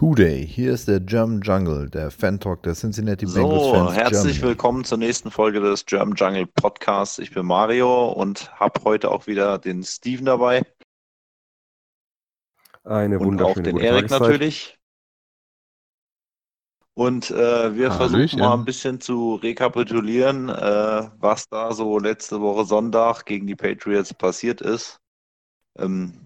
Hooday, hier ist der German Jungle, der Fan-Talk der Cincinnati Bengals So, Fans herzlich Germany. willkommen zur nächsten Folge des German Jungle Podcasts. Ich bin Mario und habe heute auch wieder den Steven dabei Eine und auch wunderschöne den gute Erik Tageszeit. natürlich. Und äh, wir versuchen Hallöchen. mal ein bisschen zu rekapitulieren, äh, was da so letzte Woche Sonntag gegen die Patriots passiert ist. Ähm,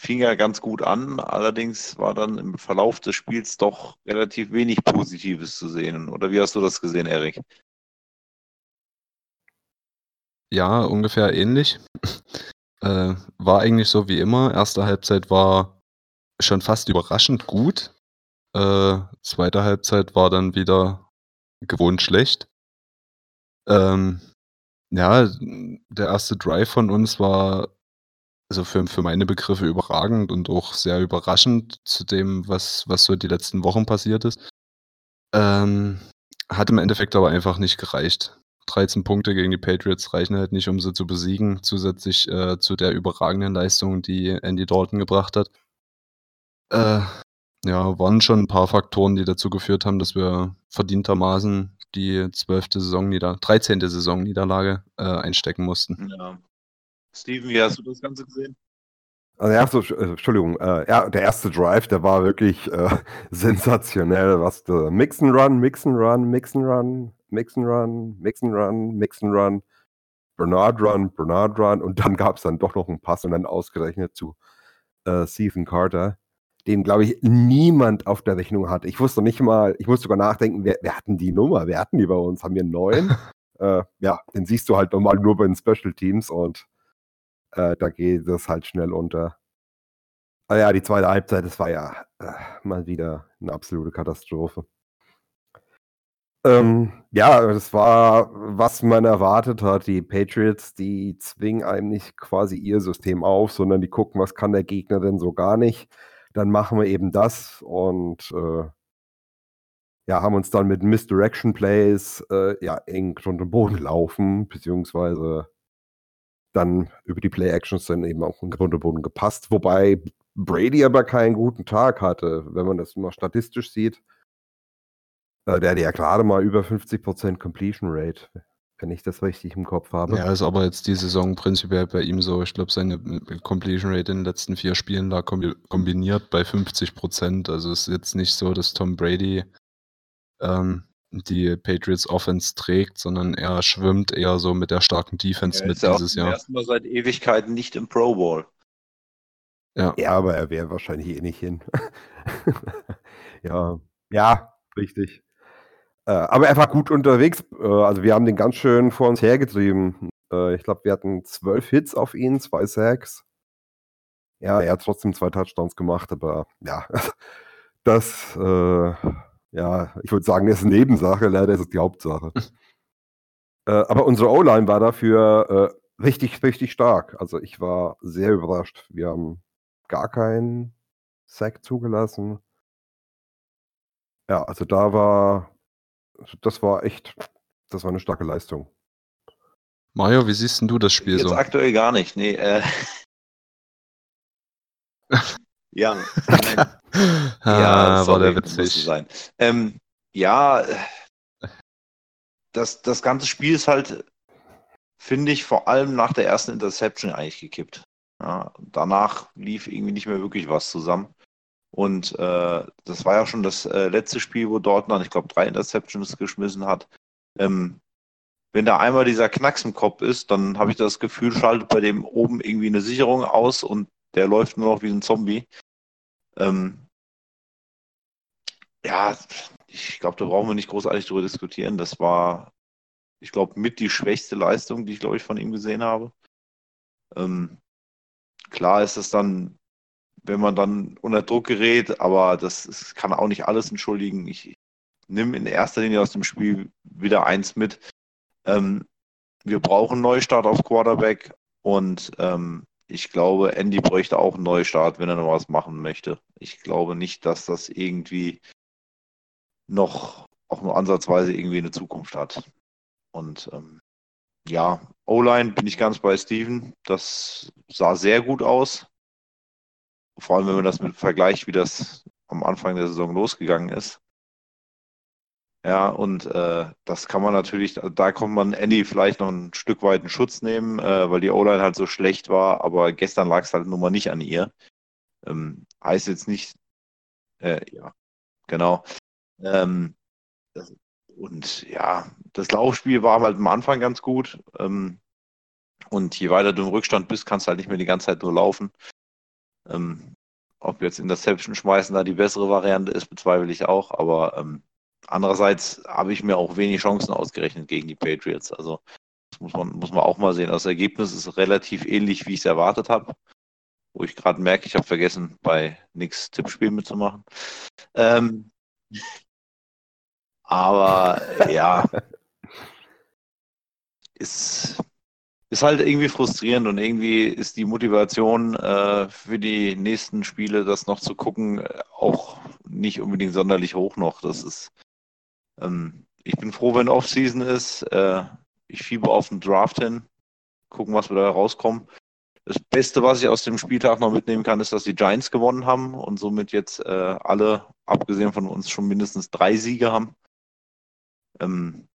fing ja ganz gut an, allerdings war dann im Verlauf des Spiels doch relativ wenig Positives zu sehen. Oder wie hast du das gesehen, Erik? Ja, ungefähr ähnlich. Äh, war eigentlich so wie immer. Erste Halbzeit war schon fast überraschend gut. Äh, zweite Halbzeit war dann wieder gewohnt schlecht. Ähm, ja, der erste Drive von uns war also für, für meine Begriffe überragend und auch sehr überraschend zu dem, was, was so die letzten Wochen passiert ist. Ähm, hat im Endeffekt aber einfach nicht gereicht. 13 Punkte gegen die Patriots reichen halt nicht, um sie zu besiegen, zusätzlich äh, zu der überragenden Leistung, die Andy Dalton gebracht hat. Äh, ja, waren schon ein paar Faktoren, die dazu geführt haben, dass wir verdientermaßen die 12. Saisonnieder 13. Saisonniederlage äh, einstecken mussten. Ja. Steven, wie hast du das Ganze gesehen? Also der erste, äh, Entschuldigung, äh, der erste Drive, der war wirklich äh, sensationell. Was der Mix and Run, Mix and Run, Mix and Run, Mix and Run, Mix and Run, Mix and Run, Bernard Run, Bernard Run und dann gab es dann doch noch einen Pass und dann ausgerechnet zu äh, Stephen Carter, den glaube ich niemand auf der Rechnung hat. Ich wusste nicht mal, ich musste sogar nachdenken, wer, wer hatten die Nummer? Wer hatten die bei uns? Haben wir neuen? äh, ja, den siehst du halt normal nur bei den Special Teams und äh, da geht das halt schnell unter. Ah ja, die zweite Halbzeit, das war ja äh, mal wieder eine absolute Katastrophe. Ähm, ja, das war, was man erwartet hat. Die Patriots, die zwingen einem nicht quasi ihr System auf, sondern die gucken, was kann der Gegner denn so gar nicht. Dann machen wir eben das und äh, ja, haben uns dann mit Misdirection Plays äh, ja eng unter den Boden laufen, beziehungsweise dann über die Play-Actions dann eben auch in den Unterboden gepasst, wobei Brady aber keinen guten Tag hatte, wenn man das mal statistisch sieht. Der hatte ja gerade mal über 50% Completion Rate, wenn ich das richtig im Kopf habe. Ja, ist aber jetzt die Saison prinzipiell bei ihm so. Ich glaube, seine Completion Rate in den letzten vier Spielen kombi kombiniert bei 50 Prozent. Also ist jetzt nicht so, dass Tom Brady ähm, die Patriots Offense trägt, sondern er schwimmt eher so mit der starken Defense Er mit ist dieses Jahr. ersten Mal seit Ewigkeiten nicht im Pro Bowl. Ja. Ja, aber er wäre wahrscheinlich eh nicht hin. ja, ja, richtig. Äh, aber er war gut unterwegs. Äh, also wir haben den ganz schön vor uns hergetrieben. Äh, ich glaube, wir hatten zwölf Hits auf ihn, zwei Sacks. Ja, er hat trotzdem zwei Touchdowns gemacht, aber ja, das, äh, ja, ich würde sagen, das ist eine Nebensache, leider ist es die Hauptsache. äh, aber unsere O-Line war dafür äh, richtig, richtig stark. Also ich war sehr überrascht. Wir haben gar keinen Sack zugelassen. Ja, also da war, das war echt, das war eine starke Leistung. Mario, wie siehst denn du das Spiel Jetzt so? aktuell gar nicht. Nee, äh. ja. Nein. ah, war sorry, der musste witzig. sein. Ähm, ja, das, das ganze Spiel ist halt, finde ich, vor allem nach der ersten Interception eigentlich gekippt. Ja, danach lief irgendwie nicht mehr wirklich was zusammen. Und äh, das war ja schon das äh, letzte Spiel, wo Dortmund, ich glaube, drei Interceptions geschmissen hat. Ähm, wenn da einmal dieser Knacks im Kopf ist, dann habe ich das Gefühl, schaltet bei dem oben irgendwie eine Sicherung aus und der läuft nur noch wie ein Zombie. Ähm, ja, ich glaube, da brauchen wir nicht großartig drüber diskutieren. Das war, ich glaube, mit die schwächste Leistung, die ich, glaube ich, von ihm gesehen habe. Ähm, klar ist es dann, wenn man dann unter Druck gerät, aber das, das kann auch nicht alles entschuldigen. Ich nehme in erster Linie aus dem Spiel wieder eins mit. Ähm, wir brauchen Neustart auf Quarterback und ähm, ich glaube, Andy bräuchte auch einen Neustart, wenn er noch was machen möchte. Ich glaube nicht, dass das irgendwie noch auch nur ansatzweise irgendwie eine Zukunft hat. Und ähm, ja, O-Line bin ich ganz bei Steven. Das sah sehr gut aus. Vor allem, wenn man das mit vergleicht, wie das am Anfang der Saison losgegangen ist. Ja, und äh, das kann man natürlich, da kommt man Andy vielleicht noch ein Stück weit in Schutz nehmen, äh, weil die O-Line halt so schlecht war, aber gestern lag es halt nun mal nicht an ihr. Ähm, heißt jetzt nicht, äh, ja, genau. Ähm, das, und ja, das Laufspiel war halt am Anfang ganz gut. Ähm, und je weiter du im Rückstand bist, kannst du halt nicht mehr die ganze Zeit nur laufen. Ähm, ob jetzt Interception schmeißen da die bessere Variante ist, bezweifle ich auch. Aber ähm, andererseits habe ich mir auch wenig Chancen ausgerechnet gegen die Patriots. Also das muss man, muss man auch mal sehen. Das Ergebnis ist relativ ähnlich, wie ich es erwartet habe. Wo ich gerade merke, ich habe vergessen, bei Nix Tippspiel mitzumachen. Ähm, aber ja, ist, ist halt irgendwie frustrierend und irgendwie ist die Motivation äh, für die nächsten Spiele, das noch zu gucken, auch nicht unbedingt sonderlich hoch noch. Das ist, ähm, ich bin froh, wenn Offseason ist. Äh, ich fiebe auf den Draft hin, gucken, was wir da rauskommen. Das Beste, was ich aus dem Spieltag noch mitnehmen kann, ist, dass die Giants gewonnen haben und somit jetzt äh, alle, abgesehen von uns, schon mindestens drei Siege haben. Ähm,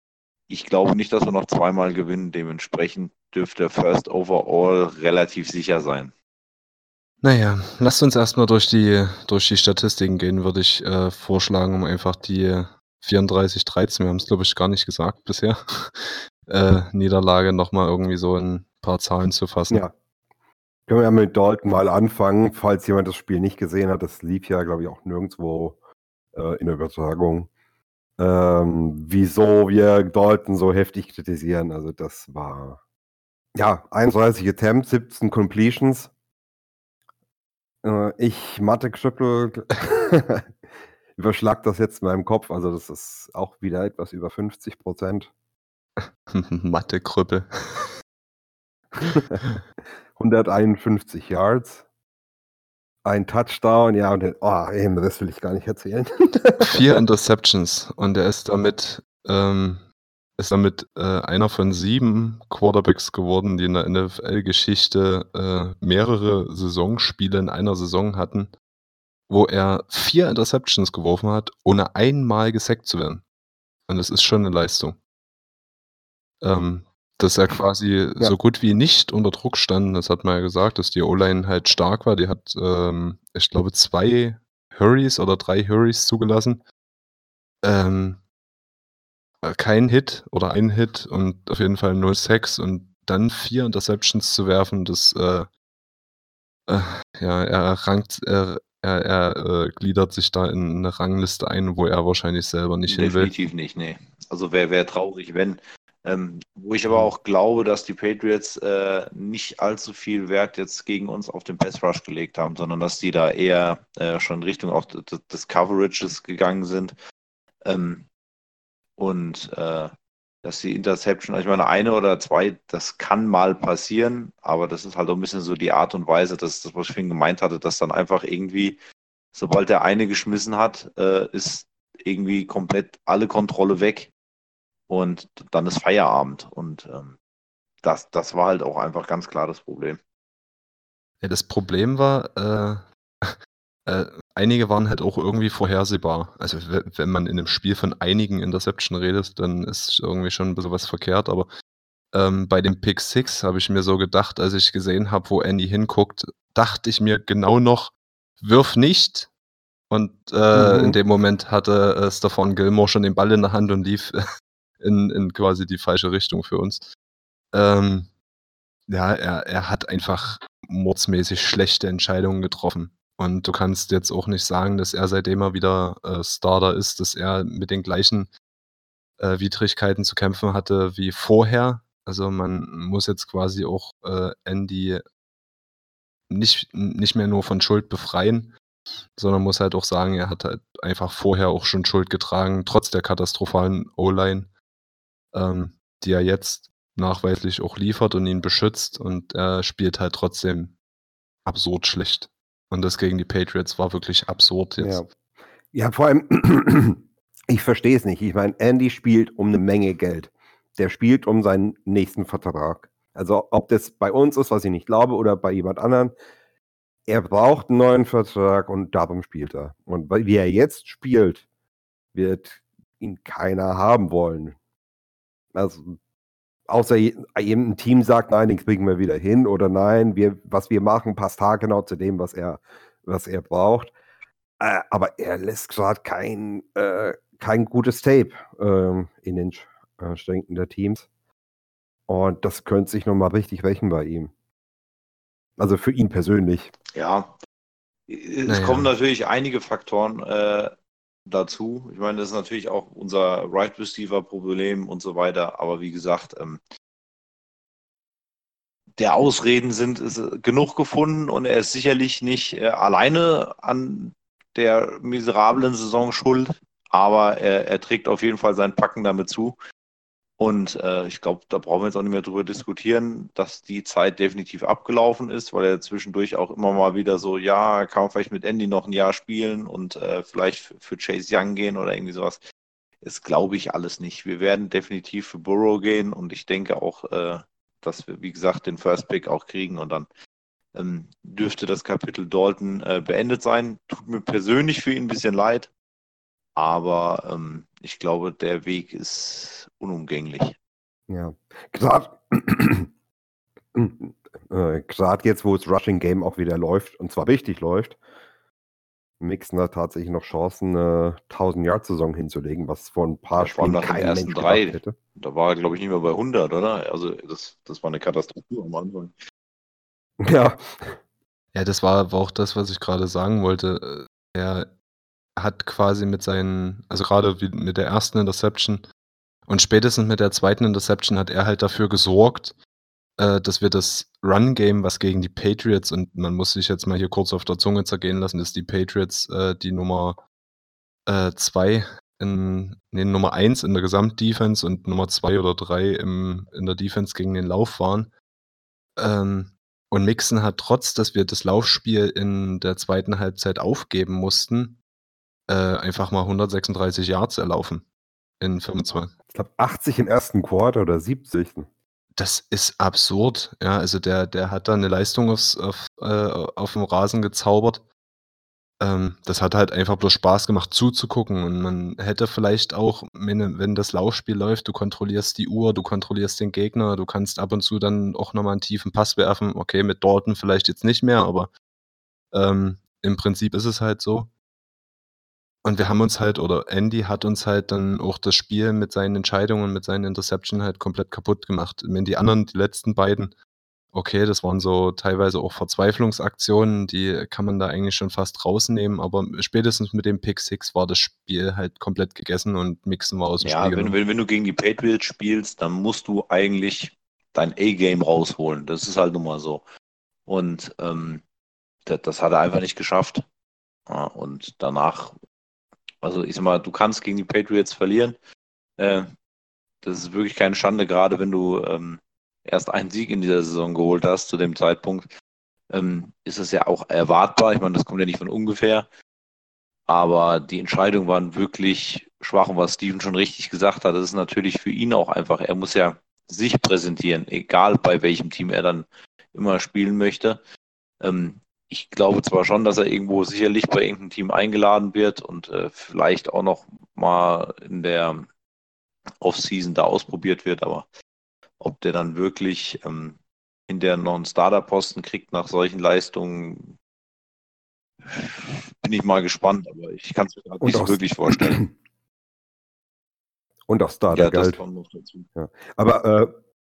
ich glaube nicht, dass wir noch zweimal gewinnen. Dementsprechend dürfte First Overall relativ sicher sein. Naja, lasst uns erstmal durch die, durch die Statistiken gehen, würde ich äh, vorschlagen, um einfach die 34-13, wir haben es glaube ich gar nicht gesagt bisher, äh, Niederlage nochmal irgendwie so in ein paar Zahlen zu fassen. Ja. Können wir ja mit Dalton mal anfangen, falls jemand das Spiel nicht gesehen hat. Das lief ja, glaube ich, auch nirgendwo äh, in der Übertragung ähm, wieso wir Dalton so heftig kritisieren. Also das war ja 31 Attempts, 17 Completions. Äh, ich Mathe geschüttelt, überschlag das jetzt in meinem Kopf. Also das ist auch wieder etwas über 50 Prozent. Mathe Krüppel. 151 Yards ein Touchdown, ja, und den, oh, eben, das will ich gar nicht erzählen. Vier Interceptions und er ist damit, ähm, ist damit äh, einer von sieben Quarterbacks geworden, die in der NFL-Geschichte äh, mehrere Saisonspiele in einer Saison hatten, wo er vier Interceptions geworfen hat, ohne einmal gesackt zu werden. Und das ist schon eine Leistung. Ähm, dass er quasi ja. so gut wie nicht unter Druck stand. Das hat man ja gesagt, dass die O-Line halt stark war. Die hat, ähm, ich glaube, zwei Hurries oder drei Hurries zugelassen. Ähm, äh, kein Hit oder ein Hit und auf jeden Fall null Sex und dann vier Interceptions zu werfen, das äh, äh, ja, er rankt, er, er, er äh, gliedert sich da in eine Rangliste ein, wo er wahrscheinlich selber nicht Definitiv hin will. Definitiv nicht, nee. Also wäre wär traurig, wenn. Ähm, wo ich aber auch glaube, dass die Patriots äh, nicht allzu viel Wert jetzt gegen uns auf den Pass Rush gelegt haben, sondern dass die da eher äh, schon in Richtung auch des, des Coverages gegangen sind. Ähm, und äh, dass die Interception, ich meine, eine oder zwei, das kann mal passieren, aber das ist halt auch ein bisschen so die Art und Weise, dass das, was ich vorhin gemeint hatte, dass dann einfach irgendwie, sobald der eine geschmissen hat, äh, ist irgendwie komplett alle Kontrolle weg und dann ist Feierabend. Und ähm, das, das war halt auch einfach ganz klar das Problem. Ja, das Problem war, äh, äh, einige waren halt auch irgendwie vorhersehbar. Also wenn man in einem Spiel von einigen Interception redet, dann ist irgendwie schon ein bisschen was verkehrt, aber ähm, bei dem Pick 6 habe ich mir so gedacht, als ich gesehen habe, wo Andy hinguckt, dachte ich mir genau noch, wirf nicht. Und äh, mhm. in dem Moment hatte äh, Stefan Gilmore schon den Ball in der Hand und lief in, in quasi die falsche Richtung für uns. Ähm, ja, er, er hat einfach mordsmäßig schlechte Entscheidungen getroffen. Und du kannst jetzt auch nicht sagen, dass er seitdem er wieder äh, Starter ist, dass er mit den gleichen äh, Widrigkeiten zu kämpfen hatte wie vorher. Also man muss jetzt quasi auch äh, Andy nicht, nicht mehr nur von Schuld befreien, sondern muss halt auch sagen, er hat halt einfach vorher auch schon Schuld getragen, trotz der katastrophalen O-Line ähm, die er jetzt nachweislich auch liefert und ihn beschützt und er spielt halt trotzdem absurd schlecht. Und das gegen die Patriots war wirklich absurd jetzt. Ja, ja vor allem, ich verstehe es nicht. Ich meine, Andy spielt um eine Menge Geld. Der spielt um seinen nächsten Vertrag. Also ob das bei uns ist, was ich nicht glaube, oder bei jemand anderen, er braucht einen neuen Vertrag und darum spielt er. Und wie er jetzt spielt, wird ihn keiner haben wollen. Also, außer ein Team sagt, nein, den kriegen wir wieder hin oder nein, wir, was wir machen, passt haargenau zu dem, was er, was er braucht. Äh, aber er lässt gerade kein, äh, kein gutes Tape äh, in den äh, Schränken der Teams. Und das könnte sich nochmal richtig rächen bei ihm. Also für ihn persönlich. Ja, es naja. kommen natürlich einige Faktoren äh, dazu. Ich meine, das ist natürlich auch unser Right Receiver Problem und so weiter. Aber wie gesagt, ähm, der Ausreden sind äh, genug gefunden und er ist sicherlich nicht äh, alleine an der miserablen Saison schuld, aber er, er trägt auf jeden Fall sein Packen damit zu. Und äh, ich glaube, da brauchen wir jetzt auch nicht mehr drüber diskutieren, dass die Zeit definitiv abgelaufen ist, weil er zwischendurch auch immer mal wieder so, ja, kann man vielleicht mit Andy noch ein Jahr spielen und äh, vielleicht für Chase Young gehen oder irgendwie sowas. Das glaube ich alles nicht. Wir werden definitiv für Burrow gehen und ich denke auch, äh, dass wir, wie gesagt, den First Pick auch kriegen und dann ähm, dürfte das Kapitel Dalton äh, beendet sein. Tut mir persönlich für ihn ein bisschen leid, aber ähm, ich glaube, der Weg ist unumgänglich. Ja, gerade äh, jetzt, wo das Rushing Game auch wieder läuft, und zwar richtig läuft, Mixen da tatsächlich noch Chancen, eine 1000-Yard-Saison hinzulegen, was vor ein paar ja, Spielen nach kein ersten Mensch drei, hätte. Da war er, glaube ich, nicht mehr bei 100, oder? Also das, das war eine Katastrophe am Anfang. Ja. Ja, das war aber auch das, was ich gerade sagen wollte. Er hat quasi mit seinen, also gerade mit der ersten Interception und spätestens mit der zweiten Interception hat er halt dafür gesorgt, äh, dass wir das Run-Game, was gegen die Patriots, und man muss sich jetzt mal hier kurz auf der Zunge zergehen lassen, dass die Patriots äh, die Nummer äh, zwei in, nee, Nummer eins in der Gesamtdefense und Nummer zwei oder drei im, in der Defense gegen den Lauf waren. Ähm, und Mixon hat trotz, dass wir das Laufspiel in der zweiten Halbzeit aufgeben mussten, äh, einfach mal 136 Yards erlaufen in 25. Ich glaube 80 im ersten Quarter oder 70. Das ist absurd. Ja, also der, der hat da eine Leistung aufs, auf, äh, auf dem Rasen gezaubert. Ähm, das hat halt einfach bloß Spaß gemacht zuzugucken. Und man hätte vielleicht auch, wenn, wenn das Laufspiel läuft, du kontrollierst die Uhr, du kontrollierst den Gegner, du kannst ab und zu dann auch nochmal einen tiefen Pass werfen. Okay, mit Dalton vielleicht jetzt nicht mehr, aber ähm, im Prinzip ist es halt so. Und wir haben uns halt, oder Andy hat uns halt dann auch das Spiel mit seinen Entscheidungen, mit seinen Interception halt komplett kaputt gemacht. Wenn die anderen, die letzten beiden, okay, das waren so teilweise auch Verzweiflungsaktionen, die kann man da eigentlich schon fast rausnehmen, aber spätestens mit dem Pick Six war das Spiel halt komplett gegessen und Mixen war aus dem ja, Spiel. Ja, wenn, wenn, wenn du gegen die Patriots spielst, dann musst du eigentlich dein A-Game rausholen. Das ist halt nun mal so. Und ähm, das, das hat er einfach nicht geschafft. Ja, und danach also ich sag mal, du kannst gegen die Patriots verlieren. Äh, das ist wirklich keine Schande, gerade wenn du ähm, erst einen Sieg in dieser Saison geholt hast zu dem Zeitpunkt. Ähm, ist es ja auch erwartbar. Ich meine, das kommt ja nicht von ungefähr. Aber die Entscheidungen waren wirklich schwach und was Steven schon richtig gesagt hat, das ist natürlich für ihn auch einfach, er muss ja sich präsentieren, egal bei welchem Team er dann immer spielen möchte. Ähm, ich glaube zwar schon, dass er irgendwo sicherlich bei irgendeinem Team eingeladen wird und äh, vielleicht auch noch mal in der Offseason da ausprobiert wird, aber ob der dann wirklich ähm, in der noch einen Starter-Posten kriegt nach solchen Leistungen, bin ich mal gespannt, aber ich kann es mir gerade nicht so wirklich vorstellen. Und auch Starter-Geld. Ja, Aber äh,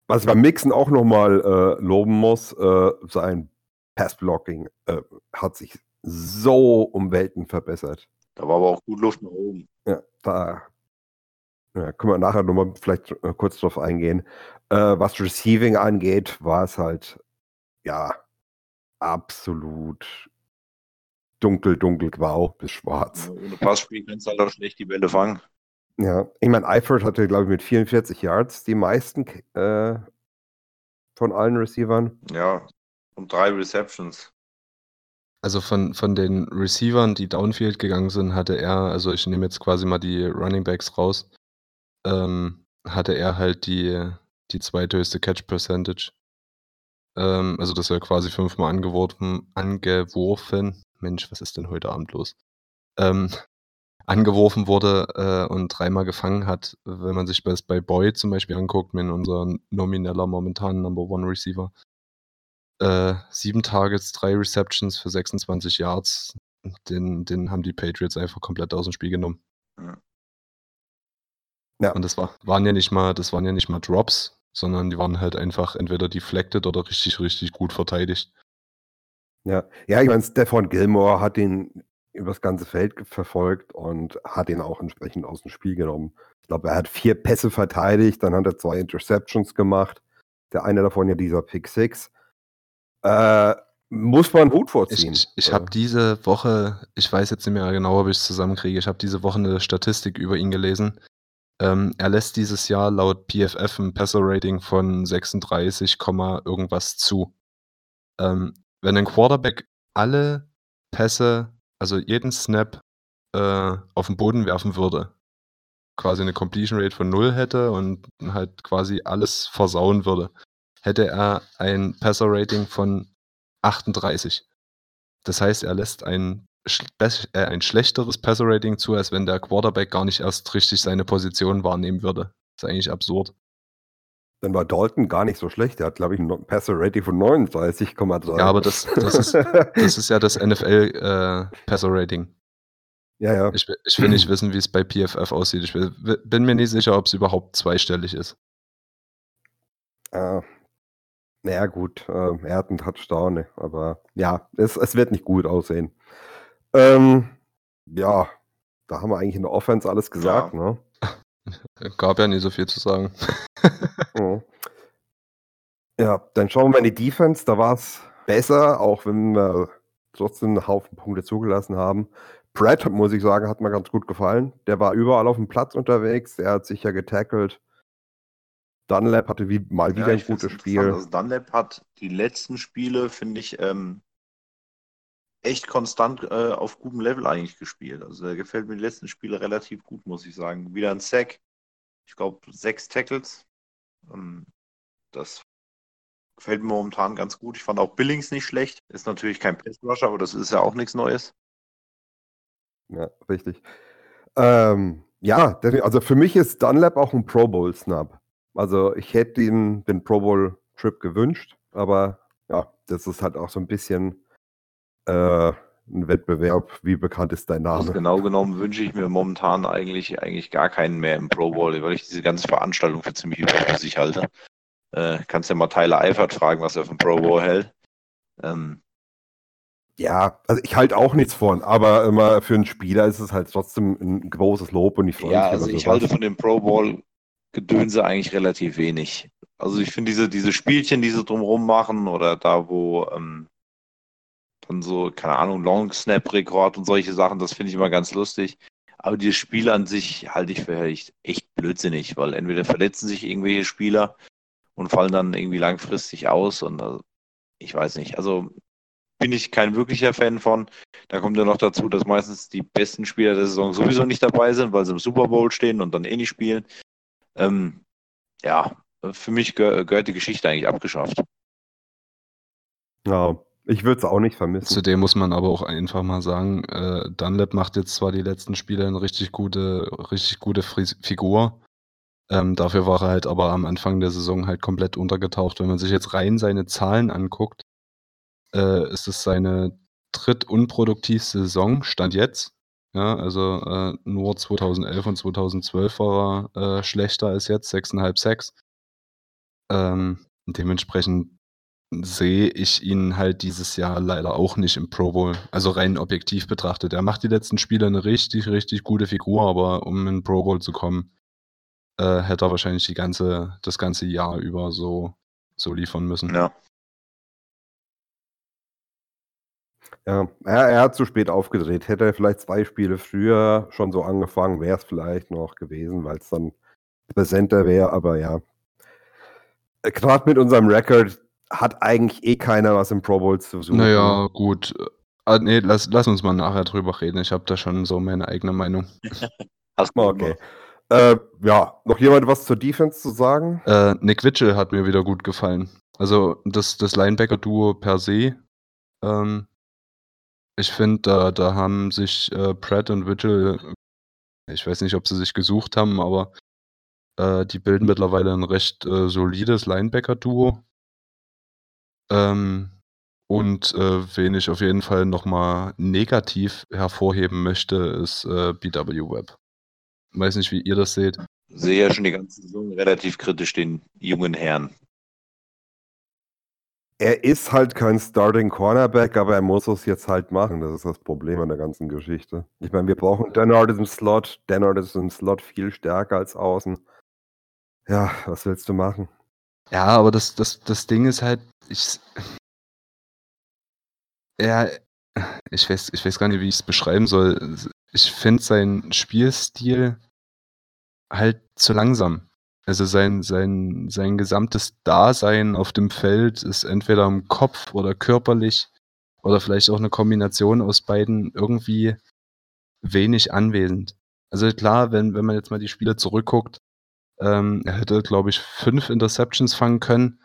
was ich beim Mixen auch nochmal äh, loben muss, äh, sein Passblocking äh, hat sich so um Welten verbessert. Da war aber auch gut Luft nach oben. Ja, da ja, können wir nachher nochmal vielleicht äh, kurz drauf eingehen. Äh, was Receiving angeht, war es halt, ja, absolut dunkel, dunkelgrau bis schwarz. Ohne Passspiel kannst du halt auch schlecht die Bälle fangen. Ja, ich meine, Eifert hatte, glaube ich, mit 44 Yards die meisten äh, von allen Receivern. Ja, und drei Receptions. Also von, von den Receivern, die Downfield gegangen sind, hatte er, also ich nehme jetzt quasi mal die Running Backs raus, ähm, hatte er halt die, die zweithöchste Catch Percentage. ähm, also dass er quasi fünfmal angeworfen, angeworfen, Mensch, was ist denn heute Abend los? Ähm, angeworfen wurde äh, und dreimal gefangen hat. Wenn man sich das bei Boy zum Beispiel anguckt, mit unser nomineller momentan Number One Receiver. Äh, sieben Targets, drei Receptions für 26 Yards. Den, den haben die Patriots einfach komplett aus dem Spiel genommen. Ja. Und das war, waren ja nicht mal, das waren ja nicht mal Drops, sondern die waren halt einfach entweder deflected oder richtig, richtig gut verteidigt. Ja, ja ich meine, Stefan Gilmore hat ihn übers ganze Feld verfolgt und hat ihn auch entsprechend aus dem Spiel genommen. Ich glaube, er hat vier Pässe verteidigt, dann hat er zwei Interceptions gemacht. Der eine davon ja dieser Pick Six. Äh, muss man Hut vorziehen. ich, ich Äh, habe diese Woche, ich weiß jetzt nicht mehr genau, ob ich es zusammenkriege, ich habe diese Woche eine Statistik über ihn gelesen. Ähm, er lässt dieses Jahr laut PFF ein Passer-Rating von 36, Komma irgendwas zu. Ähm, wenn ein Quarterback alle Pässe, also jeden Snap äh, auf den Boden werfen würde, quasi eine Completion Rate von 0 hätte und halt quasi alles versauen würde, hätte er ein Passer-Rating von 38. Das heißt, er lässt ein, äh, ein schlechteres Passer-Rating zu, als wenn der Quarterback gar nicht erst richtig seine Position wahrnehmen würde. Das ist eigentlich absurd. Dann war Dalton gar nicht so schlecht. Er hat, glaube ich, ein Passer-Rating von 39,3. Ja, aber das, das, ist, das ist ja das NFL-Passer-Rating. ja, ja. ich, will- ich will nicht wissen, wie es bei PFF aussieht. Ich will, bin mir nicht sicher, ob es überhaupt zweistellig ist. Äh, naja, gut, äh, er hat einen Touchdown, ne, aber ja, es, es wird nicht gut aussehen. Ähm, ja, da haben wir eigentlich in der Offense alles gesagt, ne? Gab ja nie so viel zu sagen. Mhm. Ja, dann schauen wir mal in die Defense. Da war es besser, auch wenn wir trotzdem einen Haufen Punkte zugelassen haben. Pratt, muss ich sagen, hat mir ganz gut gefallen. Der war überall auf dem Platz unterwegs. Er hat sicher getackelt. Dunlap hatte wie, mal wieder ein ich find's gutes. Spiel. Also Dunlap hat die letzten Spiele, finde ich, ähm, echt konstant äh, auf gutem Level eigentlich gespielt. Also er gefällt mir die letzten Spiele relativ gut, muss ich sagen. Wieder ein Sack. Ich glaube, sechs Tackles. Ähm, das gefällt mir momentan ganz gut. Ich fand auch Billings nicht schlecht. Ist natürlich kein Pass Rusher, aber das ist ja auch nichts Neues. Ja, richtig. Ähm, ja, also für mich ist Dunlap auch ein Pro Bowl Snub. Also ich hätte ihm den Pro Bowl Trip gewünscht, aber ja, das ist halt auch so ein bisschen äh, ein Wettbewerb. Wie bekannt ist dein Also Name? genau genommen wünsche ich mir momentan eigentlich, eigentlich gar keinen mehr im Pro Bowl, weil ich diese ganze Veranstaltung für ziemlich überflüssig halte. Äh, kannst ja mal Tyler Eifert fragen, was er vom Pro Bowl hält. Ähm, Ja, also ich halte auch nichts von, aber immer für einen Spieler ist es halt trotzdem ein großes Lob und ich freue ja, mich also über ich halte von dem Pro Bowl Gedönse eigentlich relativ wenig. Also ich finde diese, diese Spielchen, die sie drumherum machen oder da, wo ähm, dann so, keine Ahnung, Long Snap Rekord und solche Sachen, das finde ich immer ganz lustig. Aber die Spiele an sich halte ich für echt, echt blödsinnig, weil entweder verletzen sich irgendwelche Spieler und fallen dann irgendwie langfristig aus und äh, ich weiß nicht. Also bin ich kein wirklicher Fan von. Da kommt ja noch dazu, dass meistens die besten Spieler der Saison sowieso nicht dabei sind, weil sie im Super Bowl stehen und dann eh nicht spielen. Ähm, ja, für mich geh gehört die Geschichte eigentlich abgeschafft. Ja, ich würde es auch nicht vermissen. Zudem muss man aber auch einfach mal sagen, äh, Dunlap macht jetzt zwar die letzten Spiele eine richtig gute, richtig gute Fris- Figur. Ähm, dafür war er halt aber am Anfang der Saison halt komplett untergetaucht. Wenn man sich jetzt rein seine Zahlen anguckt, äh, ist es seine drittunproduktivste Saison, Stand jetzt. Ja, also äh, nur 2011 und 2012 war er äh, schlechter als jetzt, 6,5 Sacks. Ähm, dementsprechend sehe ich ihn halt dieses Jahr leider auch nicht im Pro Bowl. Also rein objektiv betrachtet. Er macht die letzten Spiele eine richtig, richtig gute Figur, aber um in Pro Bowl zu kommen, äh, hätte er wahrscheinlich die ganze, das ganze Jahr über so, so liefern müssen. Ja. Ja, er, er hat zu spät aufgedreht. Hätte er vielleicht zwei Spiele früher schon so angefangen, wäre es vielleicht noch gewesen, weil es dann präsenter wäre. Aber ja, gerade mit unserem Rekord hat eigentlich eh keiner was im Pro Bowl zu suchen. Naja, gut. Ah, nee, lass, lass uns mal nachher drüber reden. Ich habe da schon so meine eigene Meinung. Hast du Okay. Äh, ja, noch jemand was zur Defense zu sagen? Äh, Nick Witchell hat mir wieder gut gefallen. Also das, das Linebacker-Duo per se, ähm, ich finde, da, da haben sich äh, Pratt und Vigil, ich weiß nicht, ob sie sich gesucht haben, aber äh, die bilden mittlerweile ein recht äh, solides Linebacker-Duo. Ähm, und äh, wen ich auf jeden Fall nochmal negativ hervorheben möchte, ist äh, BW Web. Weiß nicht, wie ihr das seht. Sehe ja schon die ganze Saison relativ kritisch den jungen Herrn. Er ist halt kein Starting Cornerback, aber er muss es jetzt halt machen. Das ist das Problem an der ganzen Geschichte. Ich meine, wir brauchen Dennard im Slot. Dennard ist im Slot viel stärker als außen. Ja, was willst du machen? Ja, aber das, das, das Ding ist halt, ich. Ja, ich weiß, ich weiß gar nicht, wie ich es beschreiben soll. Ich finde seinen Spielstil halt zu langsam. Also sein, sein, sein gesamtes Dasein auf dem Feld ist entweder im Kopf oder körperlich oder vielleicht auch eine Kombination aus beiden irgendwie wenig anwesend. Also klar, wenn, wenn man jetzt mal die Spiele zurückguckt, ähm, er hätte, glaube ich, fünf Interceptions fangen können.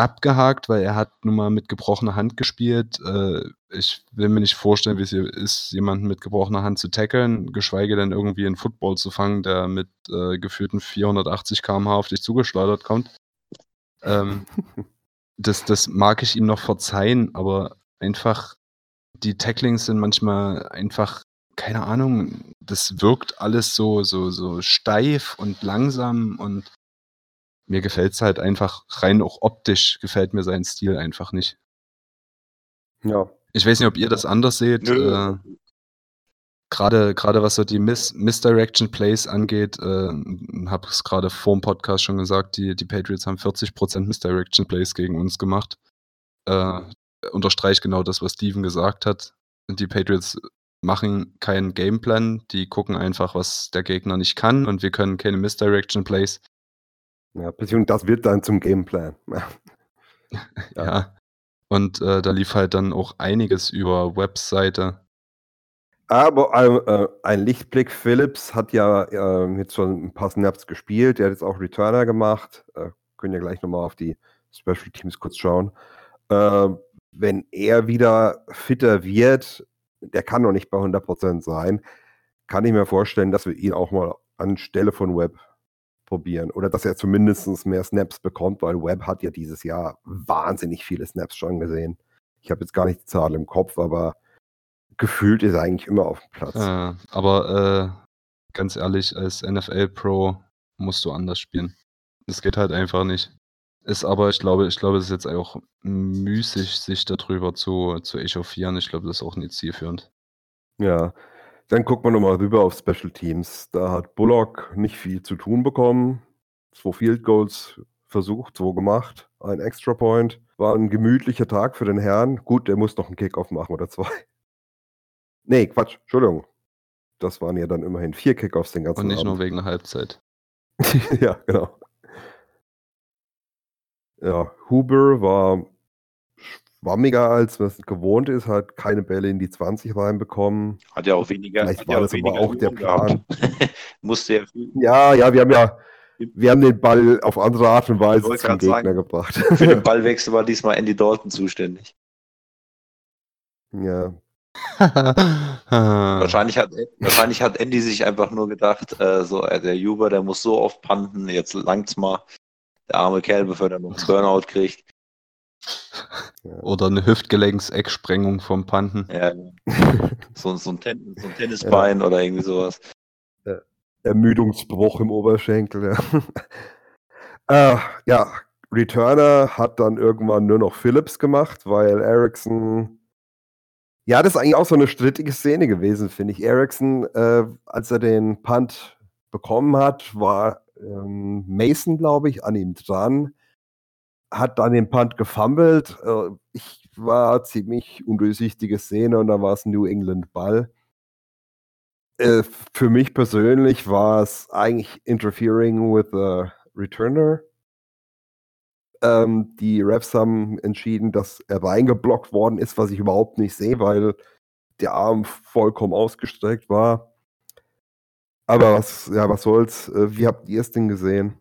Abgehakt, weil er hat nun mal mit gebrochener Hand gespielt. Äh, ich will mir nicht vorstellen, wie es ist, jemanden mit gebrochener Hand zu tackeln, geschweige denn irgendwie einen Football zu fangen, der mit äh, geführten 480 km/h auf dich zugeschleudert kommt. Ähm, das, das mag ich ihm noch verzeihen, aber einfach die Tacklings sind manchmal einfach keine Ahnung, das wirkt alles so, so, so steif und langsam und mir gefällt es halt einfach rein auch optisch gefällt mir sein Stil einfach nicht. Ja. Ich weiß nicht, ob ihr das anders seht. Äh, gerade, gerade was so die Miss Misdirection Plays angeht, äh, habe es gerade vor dem Podcast schon gesagt, die, die Patriots haben 40% Misdirection Plays gegen uns gemacht. Äh, unterstreicht genau das, was Steven gesagt hat. Die Patriots machen keinen Gameplan, die gucken einfach, was der Gegner nicht kann und wir können keine Misdirection Plays. Ja, beziehungsweise das wird dann zum Gameplan. ja. ja. Und äh, da lief halt dann auch einiges über Webseite. Aber äh, ein Lichtblick Phillips hat ja äh, jetzt schon ein paar Snaps gespielt. Der hat jetzt auch Returner gemacht. Äh, können ja gleich nochmal auf die Special Teams kurz schauen. Äh, wenn er wieder fitter wird, der kann noch nicht bei 100% sein, kann ich mir vorstellen, dass wir ihn auch mal anstelle von Webb probieren. Oder dass er zumindest mehr Snaps bekommt, weil Webb hat ja dieses Jahr wahnsinnig viele Snaps schon gesehen. Ich habe jetzt gar nicht die Zahl im Kopf, aber gefühlt ist er eigentlich immer auf dem Platz. Äh, aber äh, ganz ehrlich, als NFL-Pro musst du anders spielen. Das geht halt einfach nicht. Ist aber, ich glaube, ich glaube, es ist jetzt auch müßig, sich darüber zu, zu echauffieren. Ich glaube, das ist auch nicht zielführend. Ja, dann guckt man nochmal rüber auf Special Teams. Da hat Bullock nicht viel zu tun bekommen. Zwei Field Goals versucht, zwei gemacht, ein Extra Point. War ein gemütlicher Tag für den Herrn. Gut, der muss noch einen Kickoff machen oder zwei. Nee, Quatsch, Entschuldigung. Das waren ja dann immerhin vier Kickoffs den ganzen Und nicht Abend. nur wegen der Halbzeit. ja, genau. Ja, Huber war schwammiger, als es gewohnt ist, hat keine Bälle in die 20 reinbekommen. Hat ja auch weniger. Vielleicht war das aber auch der. Plan. Musste ja Ja, ja, wir haben ja, wir haben den Ball auf andere Art und Weise zum Gegner sagen. gebracht. für den Ballwechsel war diesmal Andy Dalton zuständig. ja, Wahrscheinlich hat, wahrscheinlich hat Andy sich einfach nur gedacht, äh, so, äh, der Juba, der muss so oft panten, jetzt langt's mal. Der arme Kerl, bevor er noch einen Burnout kriegt. Oder eine Hüftgelenks-Ecksprengung vom Panten. Ja, so, so, ein, Ten so ein Tennisbein oder irgendwie sowas. Ermüdungsbruch im Oberschenkel. Ja. äh, ja, Returner hat dann irgendwann nur noch Phillips gemacht, weil Ericsson. Ja, das ist eigentlich auch so eine strittige Szene gewesen, finde ich. Ericsson, äh, als er den Punt bekommen hat, war ähm, Mason, glaube ich, an ihm dran, hat dann den Punt gefummelt. Äh, ich war ziemlich undurchsichtige Szene und dann war es New England Ball. Äh, für mich persönlich war es eigentlich interfering with the returner. Ähm, die Refs haben entschieden, dass er reingeblockt worden ist, was ich überhaupt nicht sehe, weil der Arm vollkommen ausgestreckt war. Aber was, ja, was soll's? Äh, wie habt ihr es denn gesehen?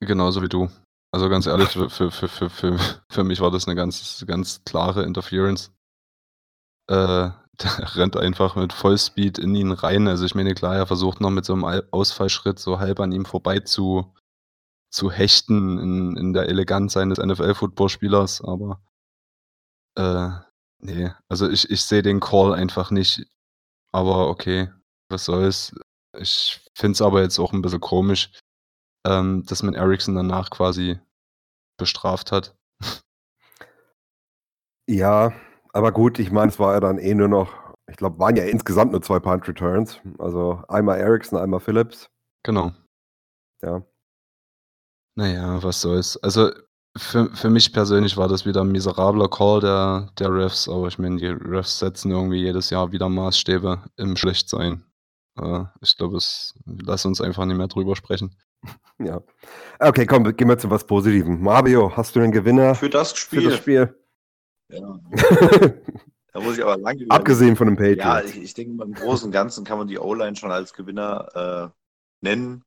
Genauso wie du. Also ganz ehrlich, für, für, für, für, für, mich war das eine ganz, ganz klare Interference. Äh, der rennt einfach mit Vollspeed in ihn rein. Also ich meine, klar, er versucht noch mit so einem Al- Ausfallschritt so halb an ihm vorbei zu, zu hechten in, in der Eleganz eines NFL-Footballspielers, aber äh, nee, also ich, ich sehe den Call einfach nicht. Aber okay, was soll's. Ich finde es aber jetzt auch ein bisschen komisch, ähm, dass man Ericsson danach quasi bestraft hat. Ja, aber gut, ich meine, es war ja dann eh nur noch, ich glaube, waren ja insgesamt nur zwei Punt Returns. Also einmal Ericsson, einmal Phillips. Genau. Ja. Naja, was soll's. Also für, für mich persönlich war das wieder ein miserabler Call der, der Refs, aber ich meine, die Refs setzen irgendwie jedes Jahr wieder Maßstäbe im Schlechtsein. Äh, ich glaube, es lass uns einfach nicht mehr drüber sprechen. Ja. Okay, komm, gehen wir zu was Positivem. Mario, hast du einen Gewinner Für das für Spiel. das Spiel? Ja, da muss ich aber lange überlegen. Abgesehen von dem Ja, Patriots. ich, ich denke, im Großen und Ganzen kann man die O-Line schon als Gewinner äh, nennen.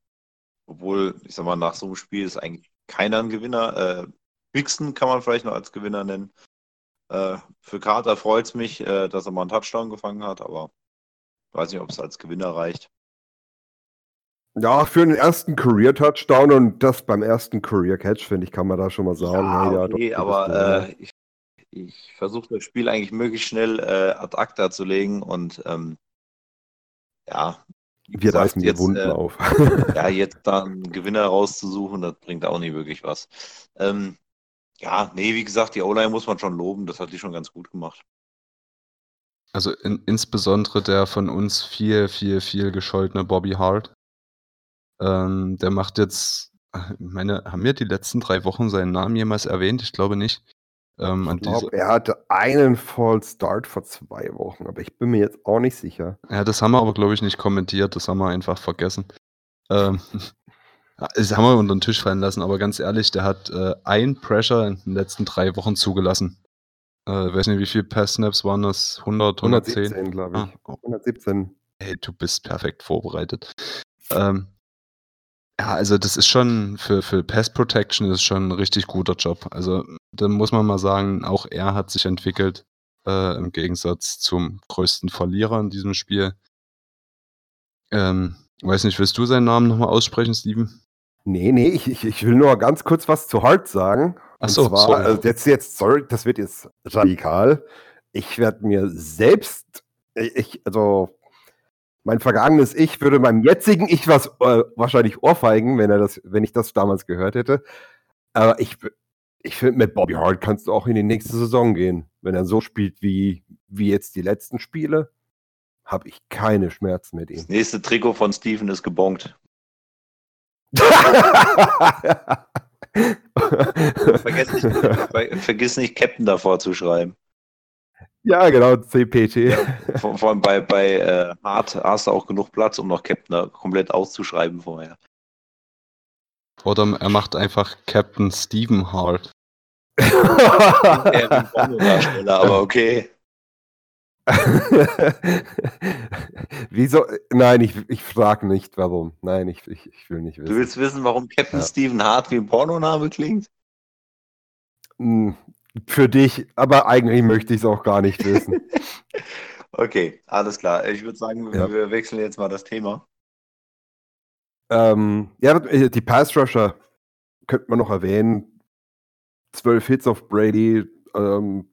Obwohl, ich sag mal, nach so einem Spiel ist eigentlich keiner ein Gewinner. Äh, kann man vielleicht noch als Gewinner nennen. Äh, für Carter freut es mich, äh, dass er mal einen Touchdown gefangen hat, aber weiß nicht, ob es als Gewinner reicht. Ja, für den ersten Career-Touchdown und das beim ersten Career-Catch, finde ich, kann man da schon mal sagen. ja, ja, okay, doch, aber äh, ich, ich versuche das Spiel eigentlich möglichst schnell äh, ad acta zu legen und ähm, ja, wir gesagt, reißen die jetzt, Wunden äh, auf. ja, jetzt da einen Gewinner rauszusuchen, das bringt auch nicht wirklich was. Ähm, ja, nee, wie gesagt, die O-Line muss man schon loben, das hat die schon ganz gut gemacht. Also in, insbesondere der von uns viel, viel, viel gescholtene Bobby Hart. Ähm, der macht jetzt, ich meine, haben wir die letzten drei Wochen seinen Namen jemals erwähnt? Ich glaube nicht. Ähm, an Ich glaube, er hatte einen False Start vor zwei Wochen, aber ich bin mir jetzt auch nicht sicher. ja, das haben wir aber, glaube ich, nicht kommentiert. Das haben wir einfach vergessen. Ähm, das haben wir unter den Tisch fallen lassen, aber ganz ehrlich, der hat äh, ein Pressure in den letzten drei Wochen zugelassen. Äh, weiß nicht, wie viele Pass-Snaps waren das? 100, 110? 117, glaube ich. Ah, oh, 117. Hey, du bist perfekt vorbereitet. Ähm, ja, also das ist schon für, für Pass Protection ist schon ein richtig guter Job. Also da muss man mal sagen, auch er hat sich entwickelt äh, im Gegensatz zum größten Verlierer in diesem Spiel. Ähm, weiß nicht, willst du seinen Namen nochmal aussprechen, Steven? Nee, nee, ich, ich, ich will nur ganz kurz was zu Hart sagen. Ach so, zwar, sorry. also jetzt, jetzt, sorry, das wird jetzt radikal. Ich werde mir selbst, ich, also mein vergangenes Ich würde meinem jetzigen Ich was äh, wahrscheinlich ohrfeigen, wenn er das, wenn ich das damals gehört hätte. Aber ich, ich finde, mit Bobby Hart kannst du auch in die nächste Saison gehen. Wenn er so spielt wie, wie jetzt die letzten Spiele, habe ich keine Schmerzen mit ihm. Das nächste Trikot von Steven ist gebongt. Vergiss nicht, ver- vergiss nicht Captain davor zu schreiben. ja, genau, CPT. Vor, vor allem bei, bei äh, Hart hast du auch genug Platz, um noch Captain da komplett auszuschreiben vorher. Oder er macht einfach Captain Stephen Hart. Eher wie ein Pornodarsteller, aber okay. Wieso? Nein, ich, ich frage nicht, warum. Nein, ich, ich, ich will nicht Du wissen. willst wissen, warum Captain Ja. Stephen Hart wie ein Pornoname klingt? Hm, Für dich, aber eigentlich möchte ich es auch gar nicht wissen. Okay, alles klar. Ich würde sagen, Ja. wir wechseln jetzt mal das Thema. ähm, ja, die Pass Rusher könnte man noch erwähnen. Zwölf Hits auf Brady, ähm,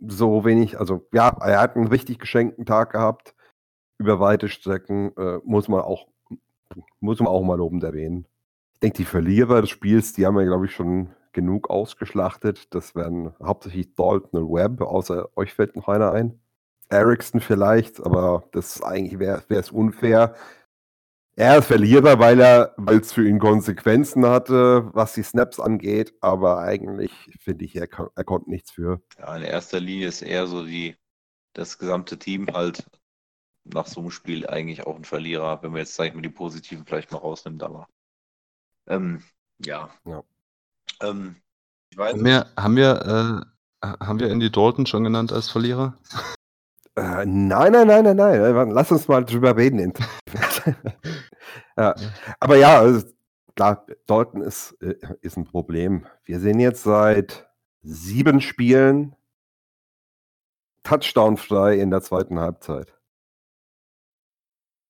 so wenig, also ja, er hat einen richtig geschenkten Tag gehabt. Über weite Strecken äh, muss man auch muss man auch mal lobend erwähnen. Ich denke, die Verlierer des Spiels, die haben wir, glaube ich, schon genug ausgeschlachtet. Das wären hauptsächlich Dalton und Webb, außer euch fällt noch einer ein. Ericsson vielleicht, aber das eigentlich wäre es unfair. Er ist Verlierer, weil er, weil es für ihn Konsequenzen hatte, was die Snaps angeht, aber eigentlich finde ich, er, kon- er konnte nichts für. Ja, in erster Linie ist eher so die, das gesamte Team halt nach so einem Spiel eigentlich auch ein Verlierer, wenn wir jetzt, sag ich mal, die positiven vielleicht mal rausnimmt, aber ähm, ja. Ja. Ähm, ich weiß Haben wir, haben wir, äh, haben wir Andy Dalton schon genannt als Verlierer? Äh, nein, nein, nein, nein, nein. Lass uns mal drüber reden. ja. Aber ja, also, klar, Dalton ist, äh, ist ein Problem. Wir sehen jetzt seit sieben Spielen Touchdown-frei in der zweiten Halbzeit.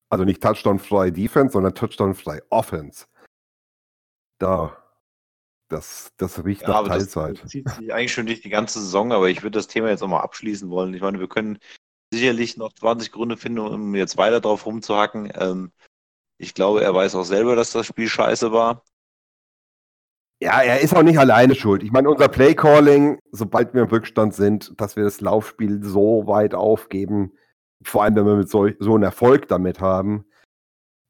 Also nicht Touchdown-frei Defense, sondern Touchdown-frei Offense. Da. Das, das riecht Ja, nach aber das Teilzeit. zieht sich eigentlich schon durch die ganze Saison, aber ich würde das Thema jetzt nochmal abschließen wollen. Ich meine, wir können sicherlich noch 20 Gründe finden, um jetzt weiter drauf rumzuhacken. Ähm, ich glaube, er weiß auch selber, dass das Spiel scheiße war. Ja, er ist auch nicht alleine schuld. Ich meine, unser Playcalling, sobald wir im Rückstand sind, dass wir das Laufspiel so weit aufgeben, vor allem wenn wir mit so, so einen Erfolg damit haben,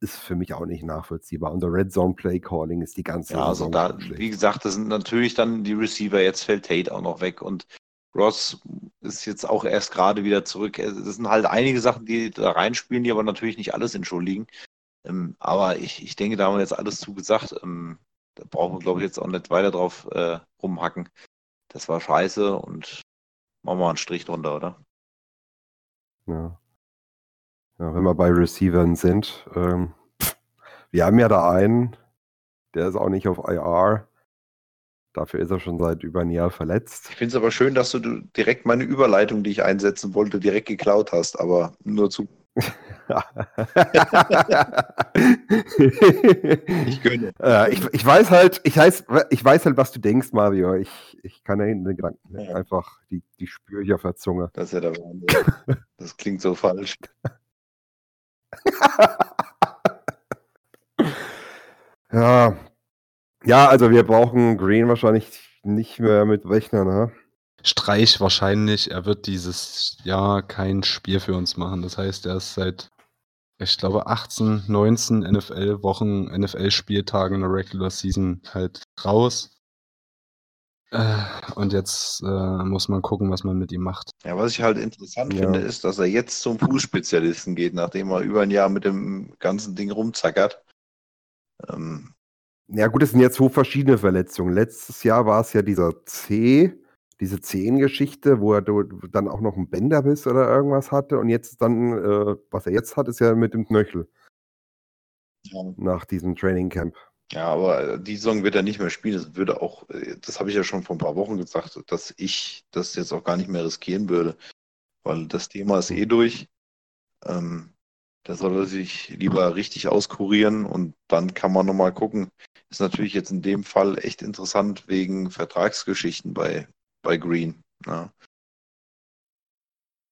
ist für mich auch nicht nachvollziehbar. Unser Red Zone Playcalling ist die ganze Ja, also da, wie gesagt, das sind natürlich dann die Receiver. Jetzt fällt Tate auch noch weg und Ross ist jetzt auch erst gerade wieder zurück. Es sind halt einige Sachen, die da reinspielen, die aber natürlich nicht alles entschuldigen. Ähm, aber ich, ich denke, da haben wir jetzt alles zugesagt. Ähm, da brauchen wir, glaube ich, jetzt auch nicht weiter drauf äh, rumhacken. Das war scheiße und machen wir mal einen Strich drunter, oder? Ja. ja, wenn wir bei Receivern sind, ähm, wir haben ja da einen, der ist auch nicht auf IR. Dafür ist er schon seit über ein Jahr verletzt. Ich finde es aber schön, dass du direkt meine Überleitung, die ich einsetzen wollte, direkt geklaut hast, aber nur zu. Ich gönne. Äh, ich, ich weiß halt, ich weiß, ich weiß halt, was du denkst, Mario. Ich, ich kann ja hinten den Gedanken Ja. einfach, die, die spüre ich auf der Zunge. Das ist ja der Wahnsinn. Das klingt so falsch. Ja. Ja, also wir brauchen Green wahrscheinlich nicht mehr mit rechnen, ne? Streich wahrscheinlich. Er wird dieses Jahr kein Spiel für uns machen. Das heißt, er ist seit, ich glaube, 18, 19 NFL-Wochen, NFL-Spieltagen in der Regular Season halt raus. Äh, Und jetzt äh, muss man gucken, was man mit ihm macht. Ja, was ich halt interessant Ja. finde, ist, dass er jetzt zum Fußspezialisten geht, nachdem er über ein Jahr mit dem ganzen Ding rumzackert. Ähm, Ja, gut, es sind jetzt so verschiedene Verletzungen. Letztes Jahr war es ja dieser C, diese Zehengeschichte, wo er dann auch noch einen Bänderbiss oder irgendwas hatte. Und jetzt dann, äh, was er jetzt hat, ist ja mit dem Knöchel ja. nach diesem Trainingcamp. ja, aber die Saison wird er nicht mehr spielen. Das würde auch, äh, das habe ich ja schon vor ein paar Wochen gesagt, dass ich das jetzt auch gar nicht mehr riskieren würde. Weil das Thema ist eh durch. Ähm, da soll er sich lieber richtig auskurieren und dann kann man nochmal gucken. Ist natürlich jetzt in dem Fall echt interessant wegen Vertragsgeschichten bei, bei Green. Ja.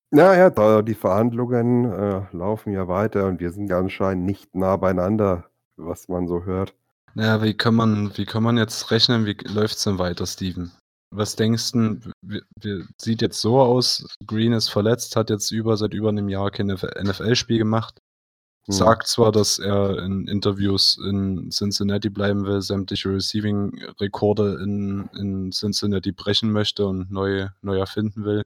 Naja, da die Verhandlungen äh, laufen ja weiter und wir sind ja anscheinend nicht nah beieinander, was man so hört. Naja, wie kann man, wie kann man jetzt rechnen, wie läuft's denn weiter, Steven? Was denkst du, sieht jetzt so aus, Green ist verletzt, hat jetzt über seit über einem Jahr kein NFL-Spiel gemacht. Sagt zwar, dass er in Interviews in Cincinnati bleiben will, sämtliche Receiving-Rekorde in, in Cincinnati brechen möchte und neu, neu erfinden will,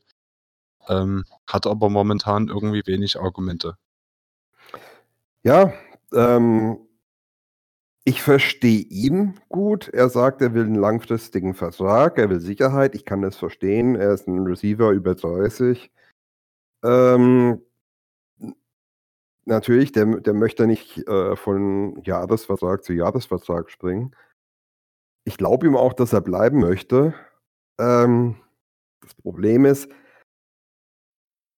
ähm, hat aber momentan irgendwie wenig Argumente. Ja, ähm, ich verstehe ihn gut. Er sagt, er will einen langfristigen Vertrag, er will Sicherheit. Ich kann das verstehen. Er ist ein Receiver über 30. Ähm, natürlich, der, der möchte nicht äh, von Jahresvertrag zu Jahresvertrag springen. Ich glaube ihm auch, dass er bleiben möchte. Ähm, das Problem ist,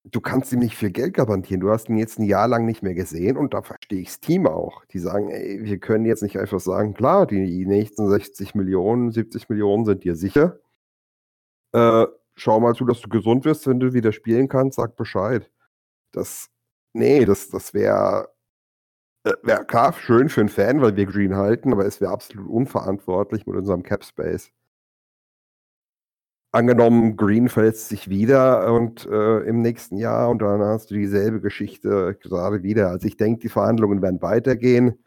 du kannst ihm nicht viel Geld garantieren. Du hast ihn jetzt ein Jahr lang nicht mehr gesehen und da verstehe ich das Team auch. Die sagen, ey, wir können jetzt nicht einfach sagen, klar, die nächsten 60 Millionen, 70 Millionen sind dir sicher. Äh, schau mal zu, dass du gesund wirst, wenn du wieder spielen kannst, sag Bescheid. Das, nee, das, das wäre äh, wär klar schön für einen Fan, weil wir Green halten, aber es wäre absolut unverantwortlich mit unserem Cap Space angenommen, Green verletzt sich wieder und äh, im nächsten Jahr und dann hast du dieselbe Geschichte gerade wieder. Also ich denke, die Verhandlungen werden weitergehen.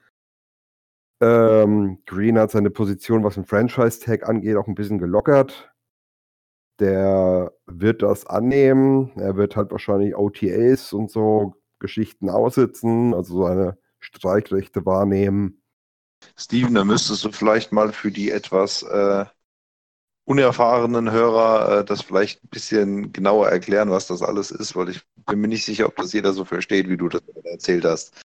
Ähm, Green hat seine Position, was den Franchise-Tag angeht, auch ein bisschen gelockert. Der wird das annehmen. Er wird halt wahrscheinlich OTAs und so Geschichten aussitzen, also seine Streikrechte wahrnehmen. Steven, da müsstest du vielleicht mal für die etwas äh, unerfahrenen Hörer äh, das vielleicht ein bisschen genauer erklären, was das alles ist, weil ich bin mir nicht sicher, ob das jeder so versteht, wie du das erzählt hast.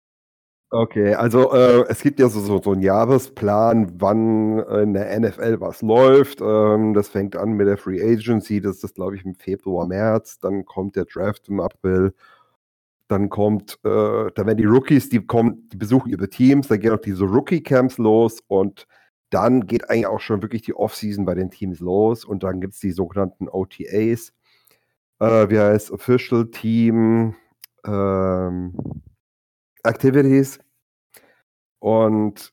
Okay, also äh, es gibt ja so, so, so einen Jahresplan, wann in der NFL was läuft. Ähm, das fängt an mit der Free Agency, das ist, glaube ich, im Februar, März. Dann kommt der Draft im April. Dann kommt, äh, da werden die Rookies, die kommen, die besuchen ihre Teams, dann gehen auch diese Rookie-Camps los und dann geht eigentlich auch schon wirklich die Offseason bei den Teams los und dann gibt es die sogenannten OTAs. Äh, wie heißt Official Team ähm, Activities. Und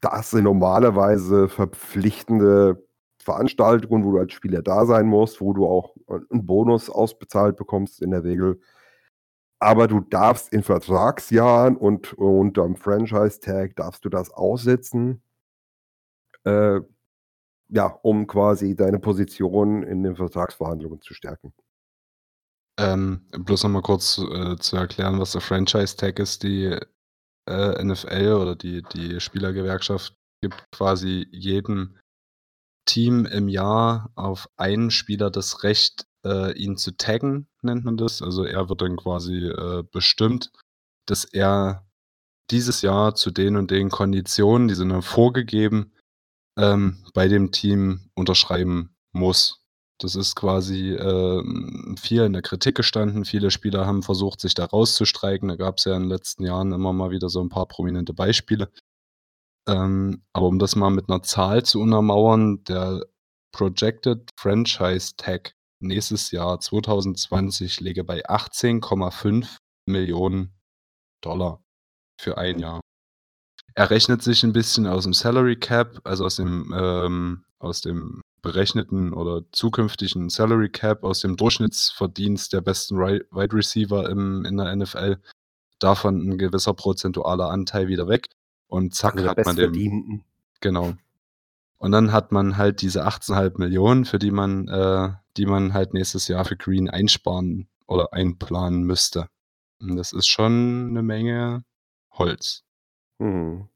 das sind normalerweise verpflichtende Veranstaltungen, wo du als Spieler da sein musst, wo du auch einen Bonus ausbezahlt bekommst in der Regel. Aber du darfst in Vertragsjahren und unter dem Franchise-Tag darfst du das aussetzen, äh, ja, um quasi deine Position in den Vertragsverhandlungen zu stärken. Ähm, bloß nochmal kurz äh, zu erklären, was der Franchise-Tag ist. Die äh, NFL oder die, die Spielergewerkschaft gibt quasi jedem Team im Jahr auf einen Spieler das Recht, äh, ihn zu taggen, nennt man das. Also er wird dann quasi äh, bestimmt, dass er dieses Jahr zu den und den Konditionen, die sind dann vorgegeben, ähm, bei dem Team unterschreiben muss. Das ist quasi ähm, viel in der Kritik gestanden. Viele Spieler haben versucht, sich da rauszustreiken. Da gab es ja in den letzten Jahren immer mal wieder so ein paar prominente Beispiele. Ähm, aber um das mal mit einer Zahl zu untermauern, der Projected Franchise Tag nächstes Jahr 2020 läge bei 18,5 Millionen Dollar für ein Jahr. Er rechnet sich ein bisschen aus dem Salary Cap, also aus dem, ähm, aus dem berechneten oder zukünftigen Salary Cap, aus dem Durchschnittsverdienst der besten Wide Receiver im, in der NFL, davon ein gewisser prozentualer Anteil wieder weg. Und zack, also hat man den. Genau. Und dann hat man halt diese 18,5 Millionen, für die man, äh, die man halt nächstes Jahr für Green einsparen oder einplanen müsste. Und das ist schon eine Menge Holz. Mhm.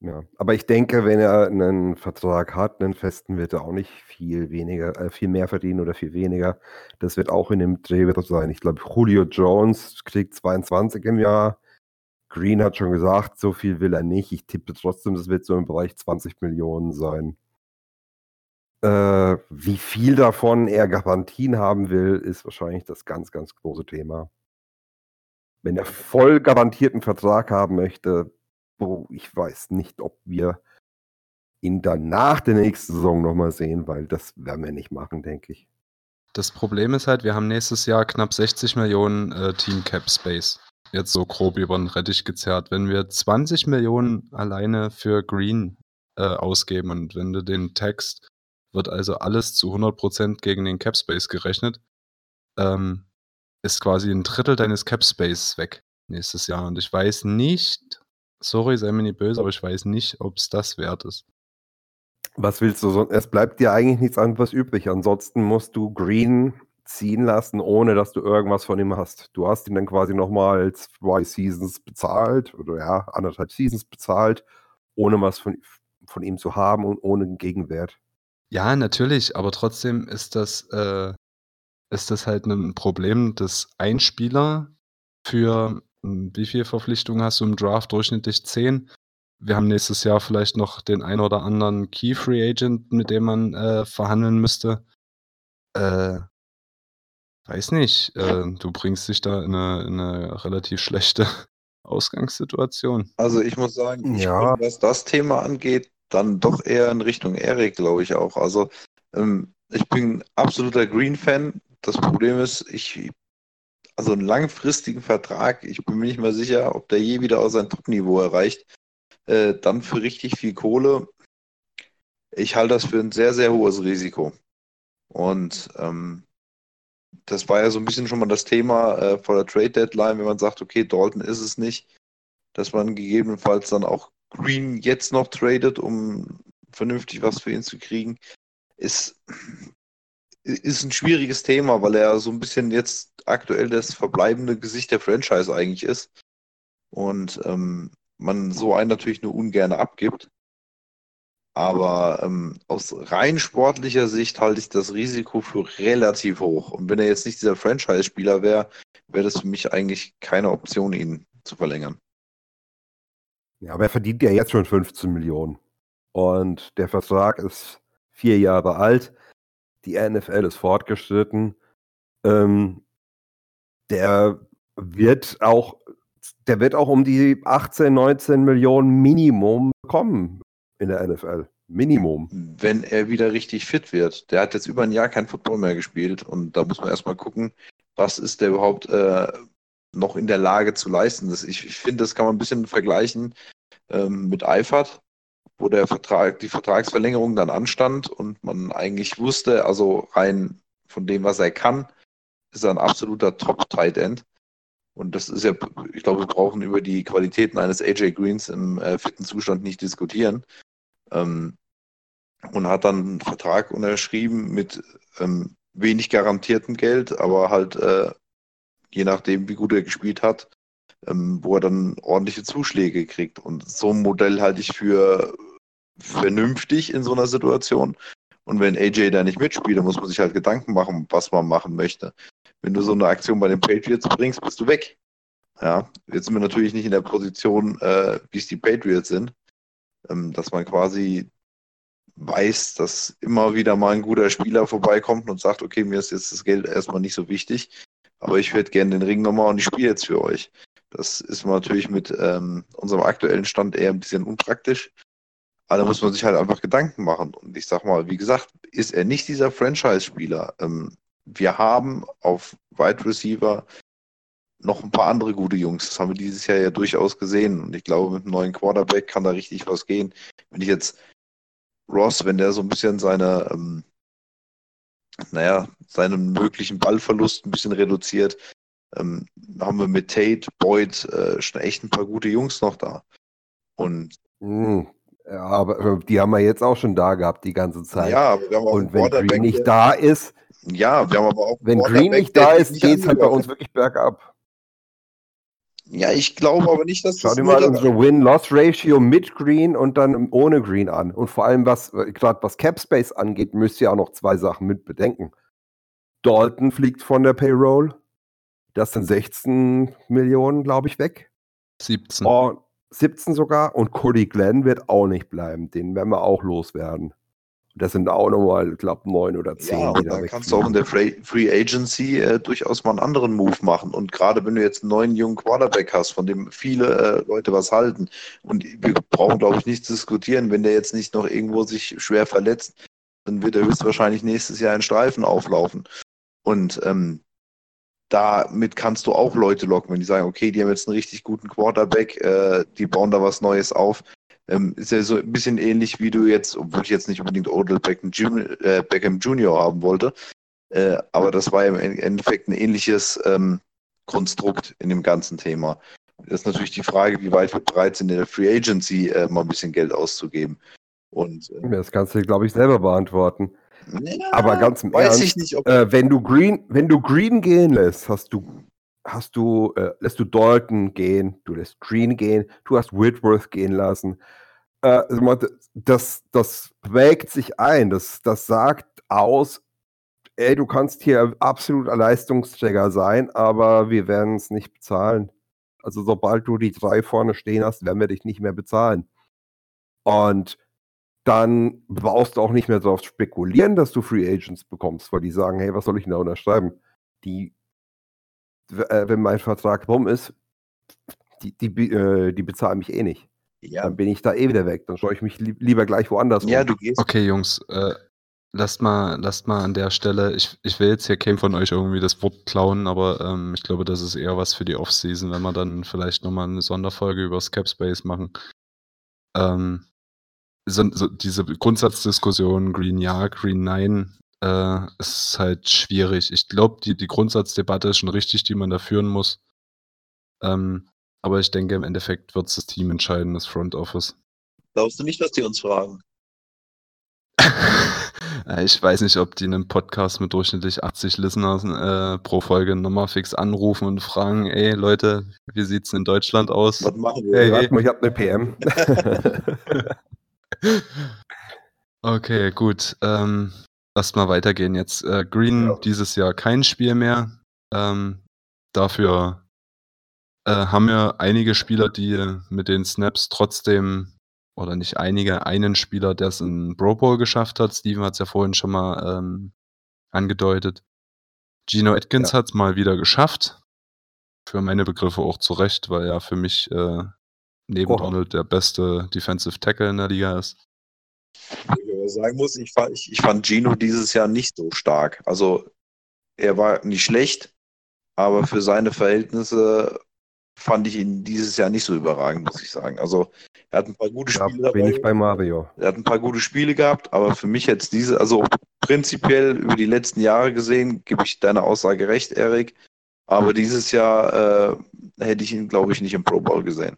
Ja, aber ich denke, wenn er einen Vertrag hat, einen festen, wird er auch nicht viel weniger äh, viel mehr verdienen oder viel weniger. Das wird auch in dem Dreh sein. Ich glaube, Julio Jones kriegt 22 im Jahr. Green hat schon gesagt, so viel will er nicht. Ich tippe trotzdem, das wird so im Bereich 20 Millionen sein. Äh, wie viel davon er Garantien haben will, ist wahrscheinlich das ganz, ganz große Thema. Wenn er voll garantierten Vertrag haben möchte, oh, ich weiß nicht, ob wir ihn dann nach der nächsten Saison nochmal sehen, weil das werden wir nicht machen, denke ich. Das Problem ist halt, wir haben nächstes Jahr knapp 60 Millionen äh, Team Cap Space. Jetzt so grob über den Rettich gezerrt. Wenn wir 20 Millionen alleine für Green äh, ausgeben und wenn du den Text, wird also alles zu 100% gegen den Cap Space gerechnet, ähm, ist quasi ein Drittel deines Cap Space weg nächstes Jahr. Und ich weiß nicht, Sorry, sei mir nicht böse, aber ich weiß nicht, ob es das wert ist. Was willst du so? Es bleibt dir eigentlich nichts anderes übrig. Ansonsten musst du Green ziehen lassen, ohne dass du irgendwas von ihm hast. Du hast ihn dann quasi nochmal zwei Seasons bezahlt oder ja, anderthalb Seasons bezahlt, ohne was von, von ihm zu haben und ohne Gegenwert. Ja, natürlich, aber trotzdem ist das, äh, ist das halt ein Problem, dass ein Spieler für hm, wie viele Verpflichtungen hast du im Draft? Durchschnittlich 10. Wir haben nächstes Jahr vielleicht noch den ein oder anderen Key Free Agent, mit dem man äh, verhandeln müsste. Äh, weiß nicht. Äh, du bringst dich da in eine, in eine relativ schlechte Ausgangssituation. Also ich muss sagen, ich ja. bin, was das Thema angeht, dann doch eher in Richtung Erik, glaube ich auch. Also ähm, ich bin absoluter Green-Fan. Das Problem ist, ich also einen langfristigen Vertrag, ich bin mir nicht mal sicher, ob der je wieder aus sein Top-Niveau erreicht, äh, dann für richtig viel Kohle. Ich halte das für ein sehr, sehr hohes Risiko. Und ähm, das war ja so ein bisschen schon mal das Thema äh, vor der Trade Deadline, wenn man sagt, okay, Dalton ist es nicht, dass man gegebenenfalls dann auch Green jetzt noch tradet, um vernünftig was für ihn zu kriegen, ist ist ein schwieriges Thema, weil er so ein bisschen jetzt aktuell das verbleibende Gesicht der Franchise eigentlich ist. Und ähm, man so einen natürlich nur ungern abgibt. Aber ähm, aus rein sportlicher Sicht halte ich das Risiko für relativ hoch. Und wenn er jetzt nicht dieser Franchise-Spieler wäre, wäre das für mich eigentlich keine Option, ihn zu verlängern. Ja, aber er verdient ja jetzt schon 15 Millionen. Und der Vertrag ist vier Jahre alt. Die NFL ist fortgeschritten. Ähm, der wird auch, der wird auch um die 18, 19 Millionen Minimum bekommen in der NFL. Minimum. Wenn er wieder richtig fit wird. Der hat jetzt über ein Jahr kein Football mehr gespielt und da muss man erstmal gucken, was ist der überhaupt äh, noch in der Lage zu leisten. Das, ich, ich finde, das kann man ein bisschen vergleichen ähm, mit Eifert, wo der Vertrag, die Vertragsverlängerung dann anstand und man eigentlich wusste, also rein von dem, was er kann, ist er ein absoluter Top-Tight End. Und das ist ja, ich glaube, wir brauchen über die Qualitäten eines AJ Greens im äh, fitten Zustand nicht diskutieren. Ähm, und hat dann einen Vertrag unterschrieben mit ähm, wenig garantiertem Geld, aber halt äh, je nachdem, wie gut er gespielt hat, ähm, wo er dann ordentliche Zuschläge kriegt. Und so ein Modell halte ich für vernünftig in so einer Situation. Und wenn AJ da nicht mitspielt, dann muss man sich halt Gedanken machen, was man machen möchte. Wenn du so eine Aktion bei den Patriots bringst, bist du weg. Ja, jetzt sind wir natürlich nicht in der Position, äh, wie es die Patriots sind, ähm, dass man quasi weiß, dass immer wieder mal ein guter Spieler vorbeikommt und sagt, okay, mir ist jetzt das Geld erstmal nicht so wichtig, aber ich hätte gerne den Ring nochmal und ich spiele jetzt für euch. Das ist natürlich mit ähm, unserem aktuellen Stand eher ein bisschen unpraktisch. Aber da muss man sich halt einfach Gedanken machen. Und ich sag mal, wie gesagt, ist er nicht dieser Franchise-Spieler. Ähm, wir haben auf Wide Receiver noch ein paar andere gute Jungs. Das haben wir dieses Jahr ja durchaus gesehen. Und ich glaube, mit einem neuen Quarterback kann da richtig was gehen. Wenn ich jetzt Ross, wenn der so ein bisschen seine, ähm, naja, seinen möglichen Ballverlust ein bisschen reduziert, ähm, haben wir mit Tate, Boyd äh, schon echt ein paar gute Jungs noch da. Und hm. Ja, aber äh, die haben wir jetzt auch schon da gehabt, die ganze Zeit. Ja, aber wir haben auch Und wenn Green nicht da ist, ja, wir haben aber auch wenn Green nicht da ist, geht es halt bei uns wirklich bergab. Ja, ich glaube aber nicht, dass Schau dir mal unsere Win-Loss-Ratio mit Green und dann ohne Green an. Und vor allem, was äh, gerade was Cap Space angeht, müsst ihr auch noch zwei Sachen mit bedenken. Dalton fliegt von der Payroll. Das sind 16 Millionen, glaube ich, weg. 17. Und 17 sogar. Und Cody Glenn wird auch nicht bleiben. Den werden wir auch loswerden. Das sind auch nochmal, ich glaube, neun oder zehn. Ja, dann kannst du auch in der Free Agency äh, durchaus mal einen anderen Move machen. Und gerade wenn du jetzt einen neuen jungen Quarterback hast, von dem viele äh, Leute was halten, und wir brauchen, glaube ich, nicht zu diskutieren, wenn der jetzt nicht noch irgendwo sich schwer verletzt, dann wird er höchstwahrscheinlich nächstes Jahr in Streifen auflaufen. Und ähm, damit kannst du auch Leute locken, wenn die sagen, okay, die haben jetzt einen richtig guten Quarterback, äh, die bauen da was Neues auf. Ähm, ist ja so ein bisschen ähnlich, wie du jetzt, obwohl ich jetzt nicht unbedingt Odell Beckham, Junior, äh, Beckham Junior haben wollte, äh, aber das war im Endeffekt ein ähnliches ähm, Konstrukt in dem ganzen Thema. Das ist natürlich die Frage, wie weit wir bereit sind, in der Free Agency äh, mal ein bisschen Geld auszugeben. Und, äh, das kannst du, glaube ich, selber beantworten. Ja, Aber ganz im weiß Ernst, ich nicht, äh, wenn du Green, wenn du Green gehen lässt, hast du, hast du, äh, lässt du Dalton gehen, du lässt Green gehen, du hast Whitworth gehen lassen. Äh, das, das wägt sich ein, das, das sagt aus, ey, du kannst hier absoluter Leistungsträger sein, aber wir werden es nicht bezahlen. Also sobald du die drei vorne stehen hast, werden wir dich nicht mehr bezahlen. Und dann brauchst du auch nicht mehr darauf spekulieren, dass du Free Agents bekommst, weil die sagen, hey, was soll ich denn da unterschreiben? Die, wenn mein Vertrag rum ist, die, die, äh, die bezahlen mich eh nicht. ja, Dann bin ich da eh wieder weg. Dann schaue ich mich li lieber gleich woanders ja, um. du gehst. Okay, Jungs, äh, lasst mal, lasst mal an der Stelle, ich, ich will jetzt hier keinem von euch irgendwie das Wort klauen, aber ähm, ich glaube, das ist eher was für die Offseason, wenn wir dann vielleicht nochmal eine Sonderfolge über Capspace machen. Ähm, so, so diese Grundsatzdiskussion, Green ja, Green nein, äh, ist halt schwierig. Ich glaube, die, die Grundsatzdebatte ist schon richtig, die man da führen muss. Ähm, aber ich denke, im Endeffekt wird es das Team entscheiden, das Front Office. Glaubst du nicht, dass die uns fragen? Äh, ich weiß nicht, ob die einen Podcast mit durchschnittlich 80 Listeners äh, pro Folge nochmal fix anrufen und fragen, ey Leute, wie sieht's in Deutschland aus? Was machen wir? Hey, Hey. warte mal, ich habe eine PM. Okay, gut. Ähm, lasst mal weitergehen jetzt. Äh, Green Ja. dieses Jahr kein Spiel mehr. Ähm, dafür äh, haben ja einige Spieler, die mit den Snaps trotzdem, oder nicht einige, einen Spieler, der es in Pro Bowl geschafft hat. Steven hat es ja vorhin schon mal ähm, angedeutet. Gino Atkins Ja. hat es mal wieder geschafft. Für meine Begriffe auch zu Recht, weil er für mich äh, neben Oha. Donald der beste Defensive Tackle in der Liga ist. Sagen muss, ich fand, ich, ich fand Gino dieses Jahr nicht so stark. Also er war nicht schlecht, aber für seine Verhältnisse fand ich ihn dieses Jahr nicht so überragend, muss ich sagen. Also er hat ein paar gute Spiele bin dabei. ich bei Mario. Er hat ein paar gute Spiele gehabt, aber für mich jetzt diese, also prinzipiell über die letzten Jahre gesehen, gebe ich deiner Aussage recht, Erik. Aber dieses Jahr äh, hätte ich ihn, glaube ich, nicht im Pro Bowl gesehen.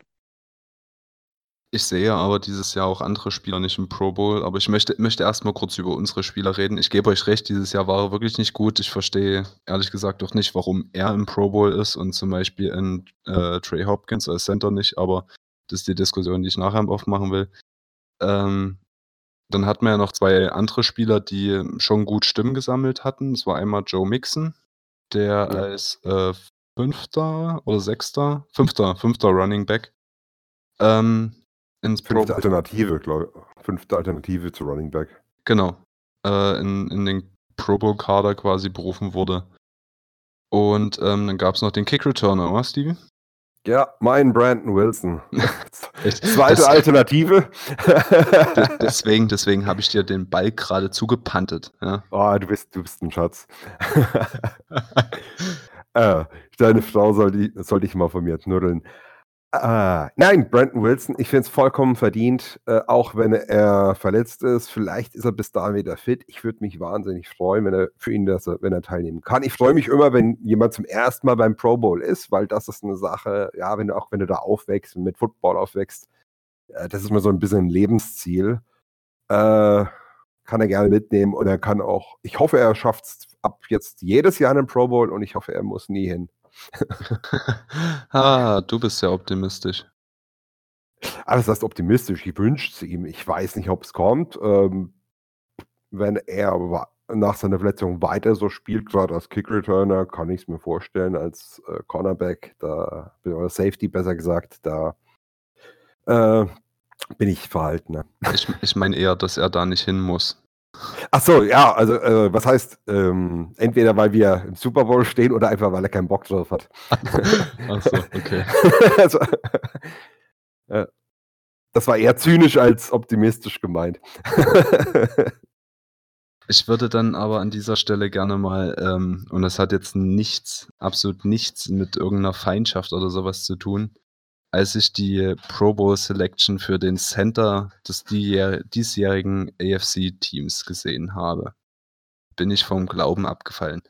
Ich sehe aber dieses Jahr auch andere Spieler nicht im Pro Bowl, aber ich möchte, möchte erstmal kurz über unsere Spieler reden. Ich gebe euch recht, dieses Jahr war er wirklich nicht gut. Ich verstehe ehrlich gesagt auch nicht, warum er im Pro Bowl ist und zum Beispiel in äh, Trey Hopkins als Center nicht, aber das ist die Diskussion, die ich nachher aufmachen will. Ähm, dann hatten wir ja noch zwei andere Spieler, die schon gut Stimmen gesammelt hatten. Das war einmal Joe Mixon, der Ja. als äh, fünfter oder sechster, fünfter, fünfter Running Back ähm, ins Pro Fünfte Alternative, glaube ich. Fünfte Alternative zu Running Back. Genau. Äh, in, in den Pro Bowl-Kader quasi berufen wurde. Und ähm, dann gab es noch den Kick-Returner, oder, Steven? Ja, mein Brandon Wilson. Zweite Das- Alternative. De- deswegen deswegen habe ich dir den Ball gerade zugepantet. Ja? oh, du bist, du bist ein Schatz. äh, deine Frau soll, die, soll dich mal von mir knuddeln. Ah, nein, Brandon Wilson, ich finde es vollkommen verdient, äh, auch wenn er verletzt ist. Vielleicht ist er bis dahin wieder fit. Ich würde mich wahnsinnig freuen, wenn er für ihn, dass wenn er teilnehmen kann. Ich freue mich immer, wenn jemand zum ersten Mal beim Pro Bowl ist, weil das ist eine Sache, ja, wenn du auch wenn du da aufwächst mit Football aufwächst, äh, das ist mir so ein bisschen ein Lebensziel. Äh, kann er gerne mitnehmen und er kann auch, ich hoffe, er schafft es ab jetzt jedes Jahr einen Pro Bowl und ich hoffe, er muss nie hin. ah, du bist sehr optimistisch. Aber das heißt optimistisch, ich wünsche es ihm. Ich weiß nicht, ob es kommt. Ähm, wenn er nach seiner Verletzung weiter so spielt, gerade als Kick-Returner, kann ich es mir vorstellen, als äh, Cornerback, da, oder Safety besser gesagt, da äh, bin ich verhaltener. Ich, ich meine eher, dass er da nicht hin muss. Ach so, ja, also äh, was heißt, ähm, entweder weil wir im Super Bowl stehen oder einfach, weil er keinen Bock drauf hat. Achso, okay. also, äh, das war eher zynisch als optimistisch gemeint. Ich würde dann aber an dieser Stelle gerne mal, ähm, und das hat jetzt nichts, absolut nichts mit irgendeiner Feindschaft oder sowas zu tun, als ich die Pro Bowl Selection für den Center des diesjähr- diesjährigen AFC-Teams gesehen habe, bin ich vom Glauben abgefallen.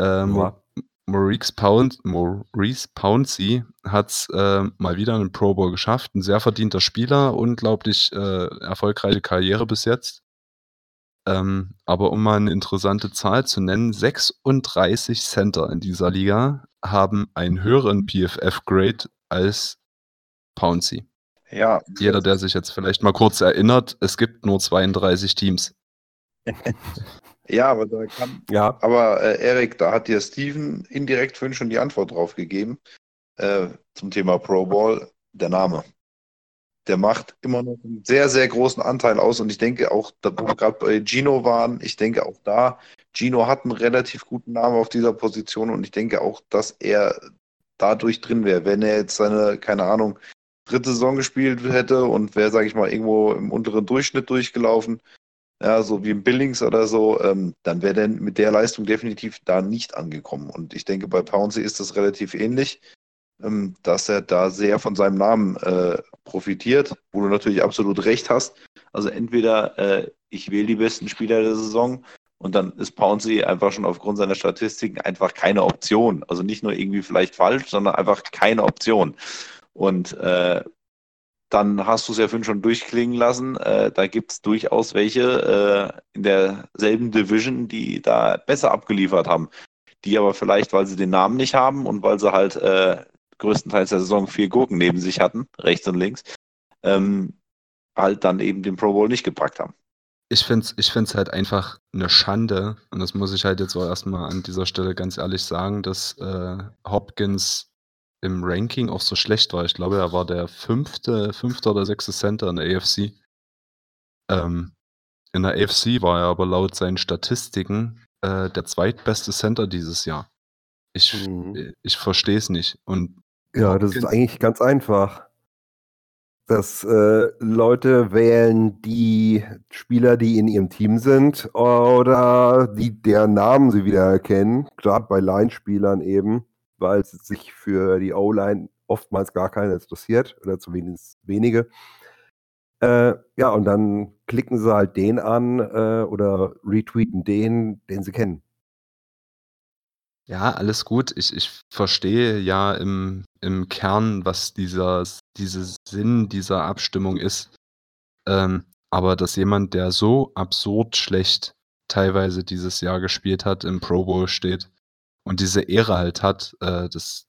Ähm, Ja. Maurice, Pound, Maurice Pouncey hat es äh, mal wieder einen Pro Bowl geschafft. Ein sehr verdienter Spieler, unglaublich äh, erfolgreiche Karriere bis jetzt. Ähm, aber um mal eine interessante Zahl zu nennen, 36 Center in dieser Liga haben einen höheren PFF-Grade als Pouncey. Ja, Jeder, der sich jetzt vielleicht mal kurz erinnert, es gibt nur 32 Teams. ja, aber da kann, ja, Aber äh, Erik, da hat dir Steven indirekt vorhin schon die Antwort drauf gegeben äh, zum Thema Pro Bowl, der Name. Der macht immer noch einen sehr, sehr großen Anteil aus und ich denke auch, da wo wir gerade bei Gino waren, ich denke auch da, Gino hat einen relativ guten Namen auf dieser Position und ich denke auch, dass er dadurch drin wäre, wenn er jetzt seine, keine Ahnung, dritte Saison gespielt hätte und wäre, sage ich mal, irgendwo im unteren Durchschnitt durchgelaufen, ja, so wie im Billings oder so, ähm, dann wäre der mit der Leistung definitiv da nicht angekommen. Und ich denke, bei Pouncey ist das relativ ähnlich, ähm, dass er da sehr von seinem Namen äh, profitiert, wo du natürlich absolut recht hast. Also entweder äh, ich wähle die besten Spieler der Saison und dann ist Pouncey einfach schon aufgrund seiner Statistiken einfach keine Option. Also nicht nur irgendwie vielleicht falsch, sondern einfach keine Option. Und äh, dann hast du es ja vorhin schon durchklingen lassen. Äh, da gibt es durchaus welche äh, in derselben Division, die da besser abgeliefert haben. Die aber vielleicht, weil sie den Namen nicht haben und weil sie halt äh, größtenteils der Saison vier Gurken neben sich hatten, rechts und links, ähm, halt dann eben den Pro Bowl nicht gepackt haben. Ich finde es ich find's halt einfach eine Schande, und das muss ich halt jetzt auch erstmal an dieser Stelle ganz ehrlich sagen, dass äh, Hopkins im Ranking auch so schlecht war. Ich glaube, er war der fünfte, fünfte oder sechste Center in der AFC. Ähm, in der AFC war er aber laut seinen Statistiken äh, der zweitbeste Center dieses Jahr. Ich, Mhm. ich verstehe es nicht. Und Ja, das ist Hopkins- eigentlich ganz einfach. Dass äh, Leute wählen die Spieler, die in ihrem Team sind oder die deren Namen sie wieder erkennen, gerade bei Line-Spielern eben, weil es sich für die O-Line oftmals gar keiner interessiert oder zumindest wenige. Äh, ja, und dann klicken sie halt den an äh, oder retweeten den, den sie kennen. Ja, alles gut. Ich, ich verstehe ja im, im Kern, was dieser, dieser Sinn dieser Abstimmung ist. Ähm, aber dass jemand, der so absurd schlecht teilweise dieses Jahr gespielt hat, im Pro Bowl steht und diese Ehre halt hat, äh, das,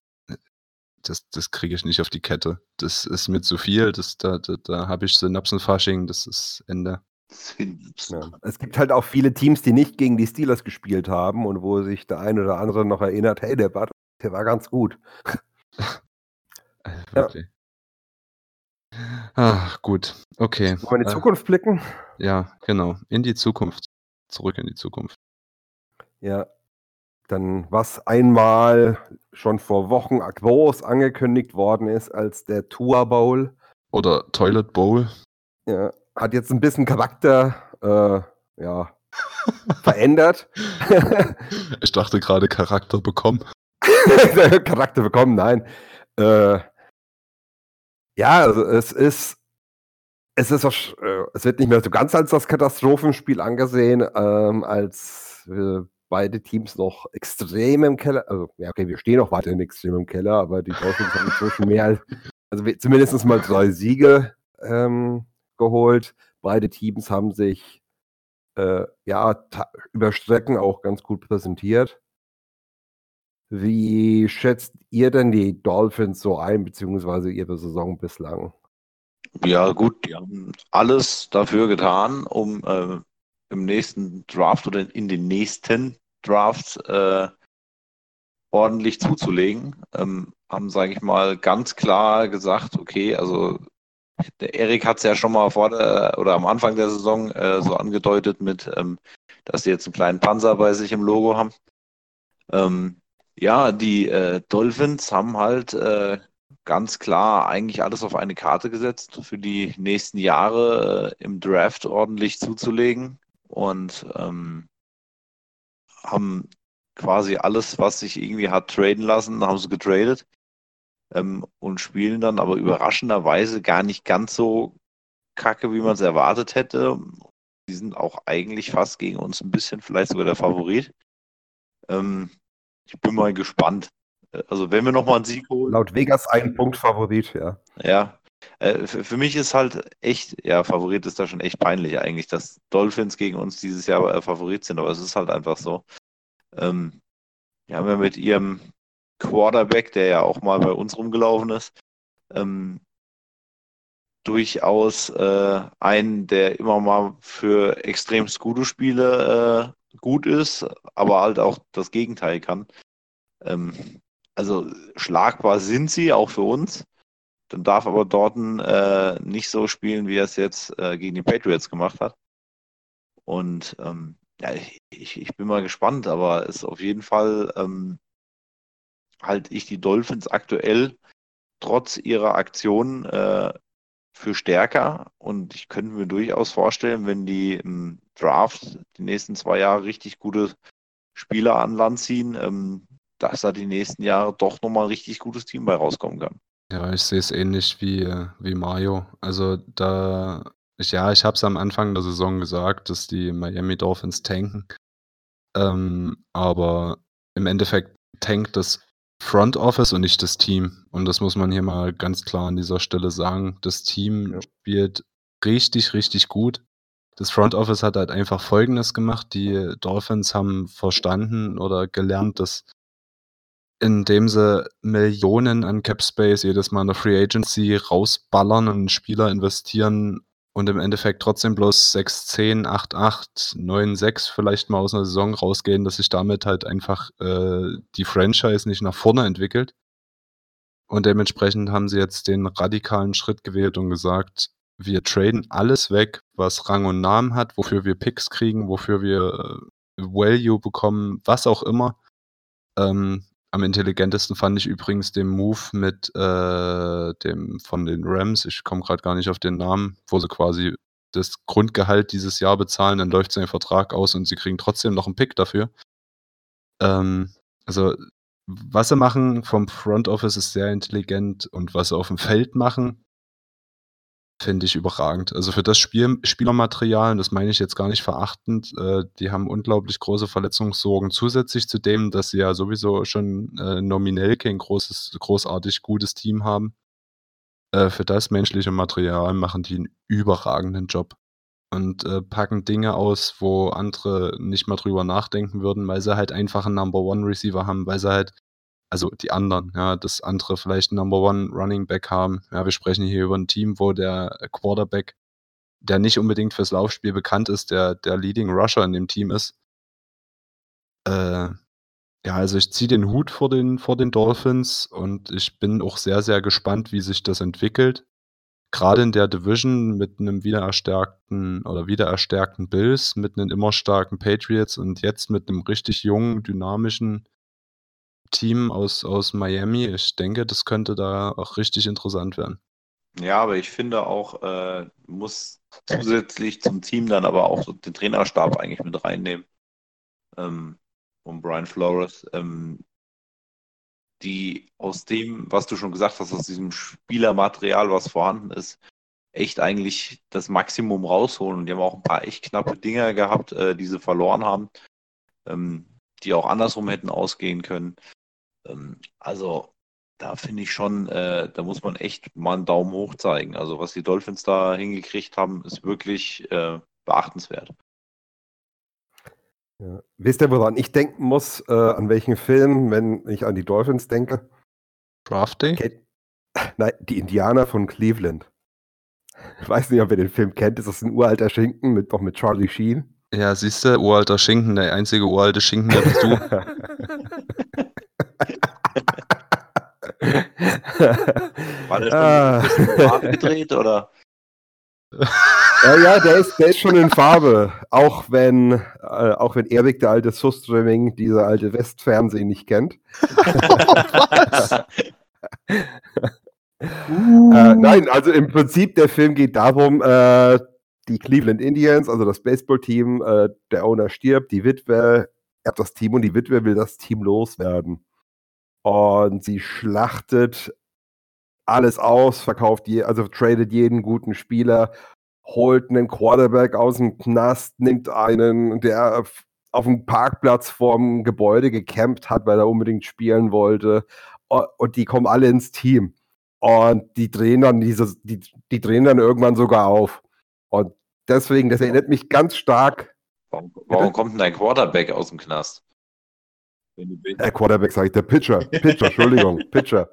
das, das kriege ich nicht auf die Kette. Das ist mir zu viel. Das, da da, da habe ich Synapsenfasching, das ist Ende. Ja. Es gibt halt auch viele Teams, die nicht gegen die Steelers gespielt haben und wo sich der eine oder andere noch erinnert, hey, der war, der war ganz gut. Äh, Wirklich. Ach, gut. Okay. Wollen wir in die Äh, Zukunft blicken? Ja, genau. In die Zukunft. Zurück in die Zukunft. Ja. Dann, was einmal schon vor Wochen groß angekündigt worden ist als der Tour Bowl, Oder Toilet Bowl. ja, hat jetzt ein bisschen Charakter äh, ja, verändert. Ich dachte gerade Charakter bekommen. Charakter bekommen, nein. Äh, ja, also es ist, es ist, äh, es wird nicht mehr so ganz als das Katastrophenspiel angesehen, ähm, als äh, beide Teams noch extrem im Keller, also ja, okay, wir stehen noch weiterhin extrem im Keller, aber die Dolphins haben inzwischen mehr als, also zumindest mal drei Siege ähm, geholt. Beide Teams haben sich äh, ja über Strecken auch ganz gut präsentiert. Wie schätzt ihr denn die Dolphins so ein, beziehungsweise ihre Saison bislang? Ja, gut, die haben alles dafür getan, um äh, im nächsten Draft oder in den nächsten Drafts äh, ordentlich zuzulegen. Ähm, haben, sage ich mal, ganz klar gesagt, okay, also der Erik hat es ja schon mal vor der, oder am Anfang der Saison äh, so angedeutet mit, ähm, dass sie jetzt einen kleinen Panzer bei sich im Logo haben. Ähm, ja, die äh, Dolphins haben halt äh, ganz klar eigentlich alles auf eine Karte gesetzt, für die nächsten Jahre äh, im Draft ordentlich zuzulegen und ähm, haben quasi alles, was sich irgendwie hat traden lassen, haben sie getradet ähm, und spielen dann aber überraschenderweise gar nicht ganz so kacke, wie man es erwartet hätte. Die sind auch eigentlich fast gegen uns ein bisschen, vielleicht sogar der Favorit. Ähm, ich bin mal gespannt. Äh, Also wenn wir nochmal einen Sieg holen. Laut Vegas ein Punkt Favorit, ja. Ja, äh, für, für mich ist halt echt, ja, Favorit ist da schon echt peinlich eigentlich, dass Dolphins gegen uns dieses Jahr äh, Favorit sind, aber es ist halt einfach so. Ähm, die haben ja mit ihrem Quarterback, der ja auch mal bei uns rumgelaufen ist, ähm, durchaus äh, einen, der immer mal für extrem gute Spiele äh, gut ist, aber halt auch das Gegenteil kann. Ähm, also schlagbar sind sie, auch für uns. Dann darf aber Dorton äh, nicht so spielen, wie er es jetzt äh, gegen die Patriots gemacht hat. Und ähm, ja, ich, ich bin mal gespannt, aber es ist auf jeden Fall ähm, halte ich die Dolphins aktuell trotz ihrer Aktion äh, für stärker und ich könnte mir durchaus vorstellen, wenn die im Draft die nächsten zwei Jahre richtig gute Spieler an Land ziehen, ähm, dass da die nächsten Jahre doch nochmal ein richtig gutes Team bei rauskommen kann. Ja, ich sehe es ähnlich wie, äh, wie Mario. Also da, ich, ja, ich habe es am Anfang der Saison gesagt, dass die Miami Dolphins tanken. Ähm, aber im Endeffekt tankt das Front Office und nicht das Team. Und das muss man hier mal ganz klar an dieser Stelle sagen. Das Team Ja. spielt richtig, richtig gut. Das Front Office hat halt einfach Folgendes gemacht. Die Dolphins haben verstanden oder gelernt, dass indem sie Millionen an Cap Space jedes Mal in der Free Agency rausballern und Spieler investieren und im Endeffekt trotzdem bloß 6, 10, 8, 8, 9, 6 vielleicht mal aus einer Saison rausgehen, dass sich damit halt einfach äh, die Franchise nicht nach vorne entwickelt. Und dementsprechend haben sie jetzt den radikalen Schritt gewählt und gesagt, wir traden alles weg, was Rang und Namen hat, wofür wir Picks kriegen, wofür wir äh, Value bekommen, was auch immer. Ähm, am intelligentesten fand ich übrigens den Move mit äh, dem von den Rams. Ich komme gerade gar nicht auf den Namen, wo sie quasi das Grundgehalt dieses Jahr bezahlen, dann läuft sein Vertrag aus und sie kriegen trotzdem noch einen Pick dafür. Ähm, also, was sie machen vom Front Office ist sehr intelligent und was sie auf dem Feld machen, finde ich überragend. Also für das Spiel, Spielermaterial, und das meine ich jetzt gar nicht verachtend, äh, die haben unglaublich große Verletzungssorgen zusätzlich zu dem, dass sie ja sowieso schon äh, nominell kein großes, großartig gutes Team haben. Äh, für das menschliche Material machen die einen überragenden Job und äh, packen Dinge aus, wo andere nicht mal drüber nachdenken würden, weil sie halt einfach einen Number One Receiver haben, weil sie halt, also die anderen, ja, das andere vielleicht Number One Running Back haben. Ja, wir sprechen hier über ein Team, wo der Quarterback, der nicht unbedingt fürs Laufspiel bekannt ist, der, der Leading Rusher in dem Team ist. Äh, ja, also ich ziehe den Hut vor den, vor den Dolphins und ich bin auch sehr, sehr gespannt, wie sich das entwickelt. Gerade in der Division mit einem wiedererstärkten oder wiedererstärkten Bills, mit einem immer starken Patriots und jetzt mit einem richtig jungen, dynamischen Team aus, aus Miami. Ich denke, das könnte da auch richtig interessant werden. Ja, aber ich finde auch, äh, muss zusätzlich zum Team dann aber auch so den Trainerstab eigentlich mit reinnehmen. Ähm, und Brian Flores, ähm, die aus dem, was du schon gesagt hast, aus diesem Spielermaterial, was vorhanden ist, echt eigentlich das Maximum rausholen. Und die haben auch ein paar echt knappe Dinger gehabt, äh, die sie verloren haben, ähm, die auch andersrum hätten ausgehen können. Ähm, also da finde ich schon, äh, da muss man echt mal einen Daumen hoch zeigen. Also was die Dolphins da hingekriegt haben, ist wirklich äh, beachtenswert. Ja. Wisst ihr, woran ich denken muss, äh, an welchen Film, wenn ich an die Dolphins denke? Draft Day? Kennt, nein, die Indianer von Cleveland. Ich weiß nicht, ob ihr den Film kennt. Das ist ein uralter Schinken mit, doch mit Charlie Sheen. Ja, siehst du, uralter Schinken, der einzige uralte Schinken, der bist du. War der schon ah. gedreht oder? Ja, ja, der ist, der ist schon in Farbe. Auch wenn, äh, auch wenn Erik, der alte Sustreaming, diese alte Westfernsehen nicht kennt. Was? uh. äh, nein, also im Prinzip, der Film geht darum, äh, die Cleveland Indians, also das Baseballteam, äh, der Owner stirbt, die Witwe er hat das Team und die Witwe will das Team loswerden. Und sie schlachtet alles aus, verkauft je, also tradet jeden guten Spieler, holt einen Quarterback aus dem Knast, nimmt einen, der auf dem Parkplatz vorm Gebäude gecampt hat, weil er unbedingt spielen wollte. Und die kommen alle ins Team. Und die drehen dann dieses, die, die drehen dann irgendwann sogar auf. Und deswegen, das erinnert mich ganz stark. Warum, warum kommt denn dein Quarterback aus dem Knast? Der Quarterback sage ich, der Pitcher. Pitcher, Entschuldigung, Pitcher.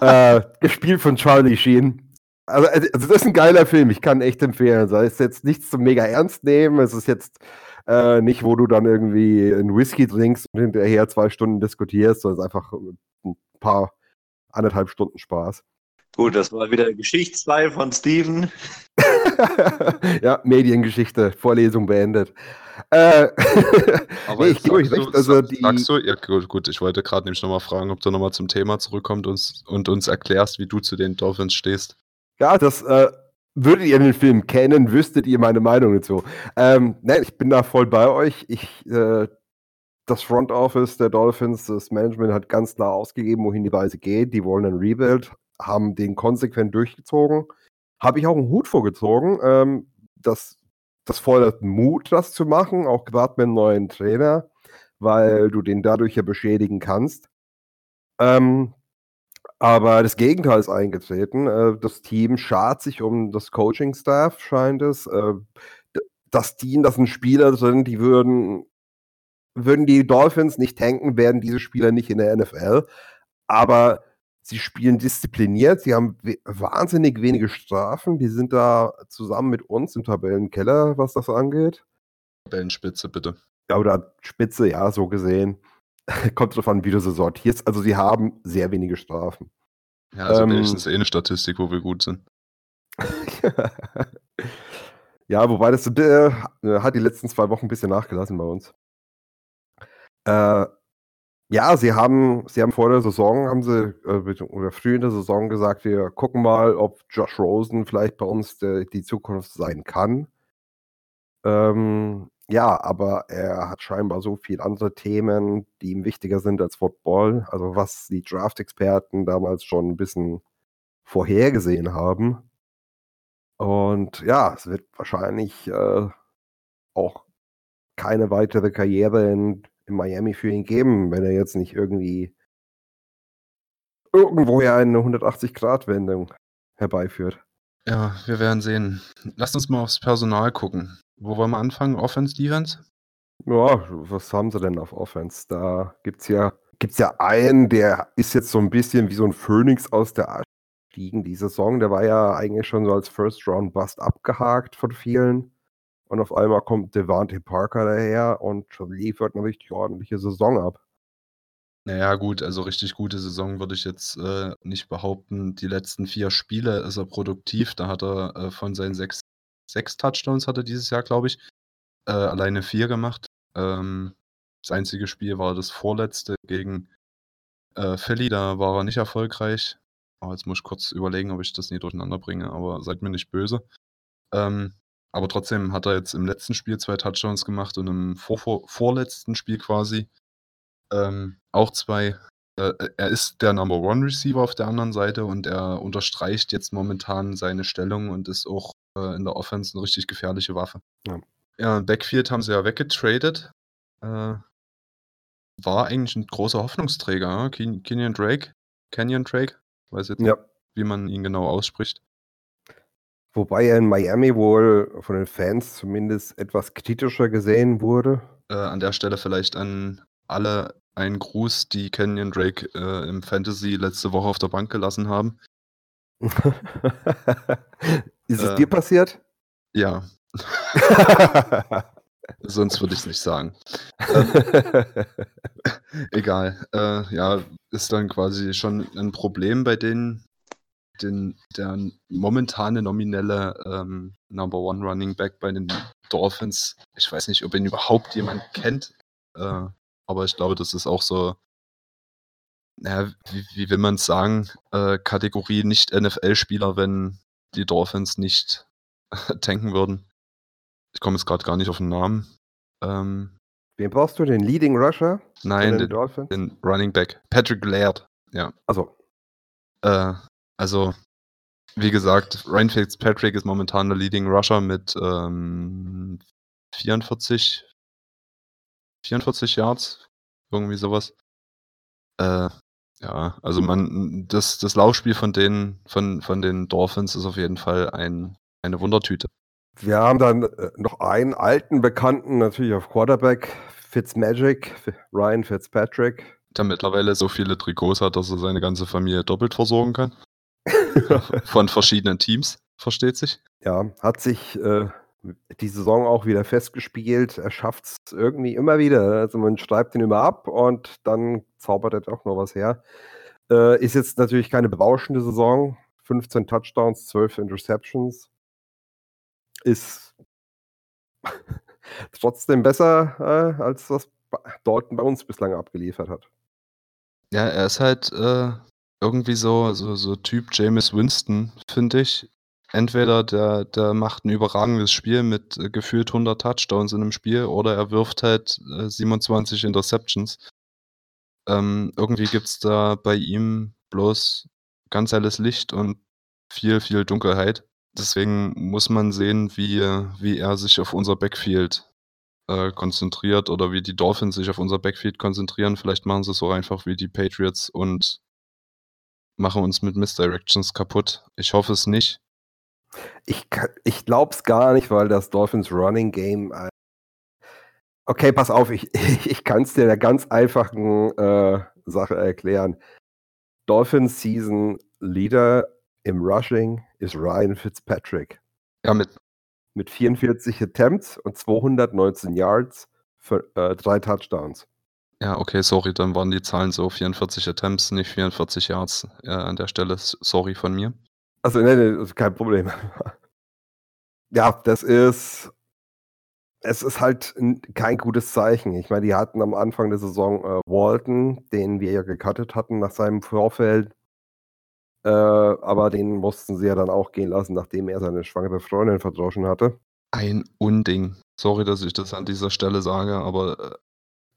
äh, gespielt von Charlie Sheen. Also, also, also, das ist ein geiler Film, ich kann echt empfehlen. Also, es ist jetzt nichts zum mega ernst nehmen. Es ist jetzt äh, nicht, wo du dann irgendwie einen Whisky trinkst und hinterher zwei Stunden diskutierst, sondern es ist einfach ein paar anderthalb Stunden Spaß. Gut, das war wieder Geschichtsteil von Steven. ja, Mediengeschichte, Vorlesung beendet. Äh, Aber nee, ich gebe euch recht. Also die, sagst du, ja gut, gut ich wollte gerade nämlich nochmal fragen, ob du nochmal zum Thema zurückkommst und, und uns erklärst, wie du zu den Dolphins stehst. Ja, das äh, würdet ihr den Film kennen, wüsstet ihr meine Meinung dazu. Ähm, nein, ich bin da voll bei euch. Ich, äh, das Front Office der Dolphins, das Management hat ganz klar ausgegeben, wohin die Reise geht. Die wollen einen Rebuild, haben den konsequent durchgezogen. Habe ich auch einen Hut vorgezogen. Ähm, das, das fordert Mut, das zu machen, auch gerade mit einem neuen Trainer, weil du den dadurch ja beschädigen kannst. Ähm, aber das Gegenteil ist eingetreten. Äh, das Team schart sich um das Coaching-Staff, scheint es. Äh, das Team, das sind Spieler drin, die würden, würden die Dolphins nicht tanken, wären diese Spieler nicht in der NFL. Aber sie spielen diszipliniert, sie haben wahnsinnig wenige Strafen, die sind da zusammen mit uns im Tabellenkeller, was das angeht. Tabellenspitze, bitte. Ja, oder Spitze, ja, so gesehen. kommt drauf an, wie du sie sortierst. Also sie haben sehr wenige Strafen. Ja, also Ähm, wenigstens eh eine Statistik, wo wir gut sind. ja, wobei das äh, hat die letzten zwei Wochen ein bisschen nachgelassen bei uns. Äh, ja, sie haben, sie haben vor der Saison, haben sie, äh, oder früh in der Saison gesagt, wir gucken mal, ob Josh Rosen vielleicht bei uns der, die Zukunft sein kann. Ähm, ja, aber er hat scheinbar so viele andere Themen, die ihm wichtiger sind als Football. Also was die Draft-Experten damals schon ein bisschen vorhergesehen haben. Und ja, es wird wahrscheinlich äh, auch keine weitere Karriere in, in Miami für ihn geben, wenn er jetzt nicht irgendwie irgendwoher eine 180-Grad-Wendung herbeiführt. Ja, wir werden sehen. Lasst uns mal aufs Personal gucken. Wo wollen wir anfangen? Offense, Defense? Ja, was haben sie denn auf Offense? Da gibt's ja, gibt's ja einen, der ist jetzt so ein bisschen wie so ein Phönix aus der Asche gestiegen. Die Saison, der war ja eigentlich schon so als First-Round-Bust abgehakt von vielen. Und auf einmal kommt Devante Parker daher und liefert eine richtig ordentliche Saison ab. Naja, gut, also richtig gute Saison würde ich jetzt äh, nicht behaupten. Die letzten vier Spiele ist er produktiv. Da hat er äh, von seinen sechs, sechs Touchdowns hat er dieses Jahr, glaube ich, äh, alleine vier gemacht. Ähm, das einzige Spiel war das vorletzte gegen äh, Philly, da war er nicht erfolgreich. Aber jetzt muss ich kurz überlegen, ob ich das nie durcheinander bringe, aber seid mir nicht böse. Ähm, aber trotzdem hat er jetzt im letzten Spiel zwei Touchdowns gemacht und im vor, vor, vorletzten Spiel quasi ähm, auch zwei. Äh, er ist der Number One Receiver auf der anderen Seite und er unterstreicht jetzt momentan seine Stellung und ist auch äh, in der Offense eine richtig gefährliche Waffe. Ja. Ja, Backfield haben sie ja weggetradet. Äh, war eigentlich ein großer Hoffnungsträger, Kenyon Drake. Canyon Drake? Weiß jetzt Ja. nicht, wie man ihn genau ausspricht. Wobei er in Miami wohl von den Fans zumindest etwas kritischer gesehen wurde. Äh, an der Stelle vielleicht an alle einen Gruß, die Kenyon Drake äh, im Fantasy letzte Woche auf der Bank gelassen haben. ist es Äh. dir passiert? Ja, sonst würde ich es nicht sagen. Egal. Äh, ja, ist dann quasi schon ein Problem bei denen, den, der momentane nominelle ähm, Number One Running Back bei den Dolphins. Ich weiß nicht, ob ihn überhaupt jemand kennt, äh, aber ich glaube, das ist auch so, naja, wie, wie will man es sagen, äh, Kategorie nicht NFL-Spieler, wenn die Dolphins nicht tanken würden. Ich komme jetzt gerade gar nicht auf den Namen. Ähm, Wen brauchst du? Den Leading Rusher? nein, den den, Dolphins? den Running Back. Patrick Laird. Also, Äh, also, wie gesagt, Ryan Fitzpatrick ist momentan der Leading Rusher mit ähm, 44, 44 Yards. Irgendwie sowas. Äh, ja, also man, das, das Laufspiel von den, von, von den Dolphins ist auf jeden Fall ein, eine Wundertüte. wir haben dann äh, noch einen alten Bekannten natürlich auf Quarterback, Fitzmagic, Ryan Fitzpatrick. Der mittlerweile so viele Trikots hat, dass er seine ganze Familie doppelt versorgen kann. Von verschiedenen Teams, versteht sich. Ja, hat sich äh, die Saison auch wieder festgespielt. Er schafft es irgendwie immer wieder. Also man schreibt ihn immer ab und dann zaubert er doch noch was her. Äh, ist jetzt natürlich keine berauschende Saison. 15 Touchdowns, 12 Interceptions. Ist trotzdem besser, äh, als was Dalton bei uns bislang abgeliefert hat. Ja, er ist halt äh, irgendwie so, so, so Typ Jameis Winston, finde ich. Entweder der, der macht ein überragendes Spiel mit äh, gefühlt 100 Touchdowns in einem Spiel oder er wirft halt äh, 27 Interceptions. Ähm, irgendwie gibt es da bei ihm bloß ganz helles Licht und viel, viel Dunkelheit. Deswegen muss man sehen, wie, wie er sich auf unser Backfield äh, konzentriert oder wie die Dolphins sich auf unser Backfield konzentrieren. Vielleicht machen sie es so einfach wie die Patriots und machen uns mit Misdirections kaputt. Ich hoffe es nicht. Ich, ich glaube es gar nicht, weil das Dolphins Running Game. Äh okay, pass auf, ich, ich kann es dir in der ganz einfachen äh, Sache erklären. Dolphins Season Leader im Rushing ist Ryan Fitzpatrick Ja, mit, mit 44 Attempts und 219 Yards für äh, drei Touchdowns. Ja, okay, sorry, dann waren die Zahlen so 44 Attempts, nicht 44 Yards äh, an der Stelle. S- Sorry von mir. Also, nee, nee, ist kein Problem. ja, das ist. Es ist halt n- kein gutes Zeichen. Ich meine, die hatten am Anfang der Saison äh, Walton, den wir ja gecuttet hatten nach seinem Vorfeld. Äh, aber den mussten sie ja dann auch gehen lassen, nachdem er seine schwangere Freundin verdroschen hatte. Ein Unding. Sorry, dass ich das an dieser Stelle sage, aber äh,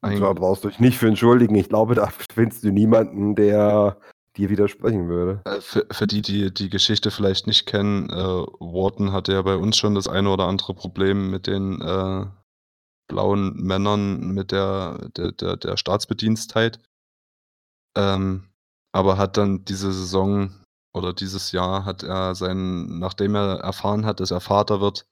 ein, Da brauchst du dich nicht für entschuldigen. Ich glaube, da findest du niemanden, der dir widersprechen würde. äh, für, für die, die die Geschichte vielleicht nicht kennen, äh, Wharton hatte ja bei uns schon das eine oder andere Problem mit den äh, blauen Männern, mit der, der, der, der Staatsbedienstheit. Ähm, aber hat dann diese Saison oder dieses Jahr hat er seinen, nachdem er erfahren hat, dass er Vater wird,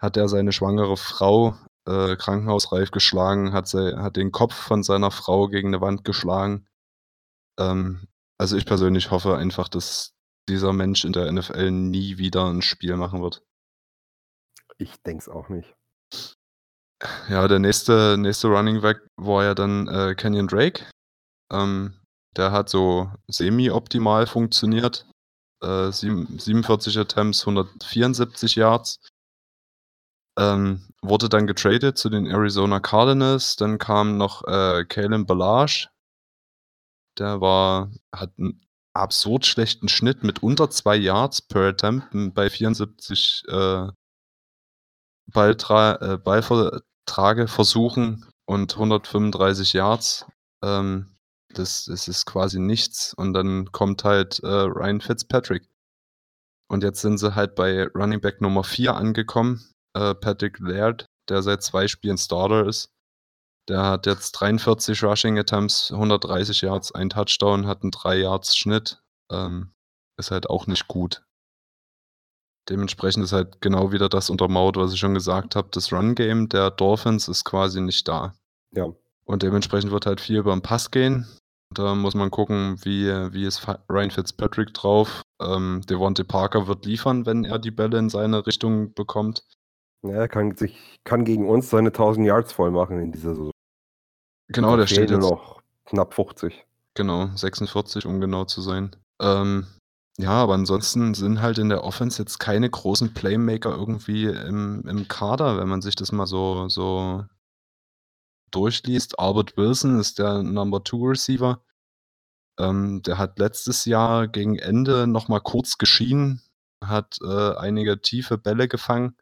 hat er seine schwangere Frau äh, krankenhausreif geschlagen, hat, se, hat den Kopf von seiner Frau gegen eine Wand geschlagen. Ähm, also ich persönlich hoffe einfach, dass dieser Mensch in der NFL nie wieder ein Spiel machen wird. Ich denke es auch nicht. Ja, der nächste, nächste Running Back war ja dann äh, Kenyon Drake. Ähm, der hat so semi-optimal funktioniert. Äh, sieben- 47 Attempts, 174 Yards. Ähm, wurde dann getradet zu den Arizona Cardinals. Dann kam noch äh, Kalen Ballage. Der war, hat einen absurd schlechten Schnitt mit unter zwei Yards per Attempt m, bei 74 äh, Balltra äh, Balltrageversuchen und 135 Yards. Ähm, das, das ist quasi nichts. Und dann kommt halt äh, Ryan Fitzpatrick. Und jetzt sind sie halt bei Running Back Nummer 4 angekommen. Äh, Patrick Laird, der seit zwei Spielen Starter ist. Der hat jetzt 43 Rushing Attempts, 130 Yards, ein Touchdown, hat einen 3 Yards Schnitt. Ähm, ist halt auch nicht gut. Dementsprechend ist halt genau wieder das untermauert, was ich schon gesagt habe. Das Run-Game der Dolphins ist quasi nicht da. Ja. Und dementsprechend wird halt viel über den Pass gehen. Da muss man gucken, wie, wie ist Ryan Fitzpatrick drauf. Ähm, Devontae Parker wird liefern, wenn er die Bälle in seine Richtung bekommt. Ja, er kann, sich, kann gegen uns seine 1000 Yards voll machen in dieser Saison. Genau, der steht nur jetzt. noch knapp 50. Genau, 46, um genau zu sein. Ähm, ja, aber ansonsten sind halt in der Offense jetzt keine großen Playmaker irgendwie im, im Kader, wenn man sich das mal so, so durchliest. Albert Wilson ist der Number Two Receiver. Ähm, der hat letztes Jahr gegen Ende nochmal kurz geschienen, hat äh, einige tiefe Bälle gefangen.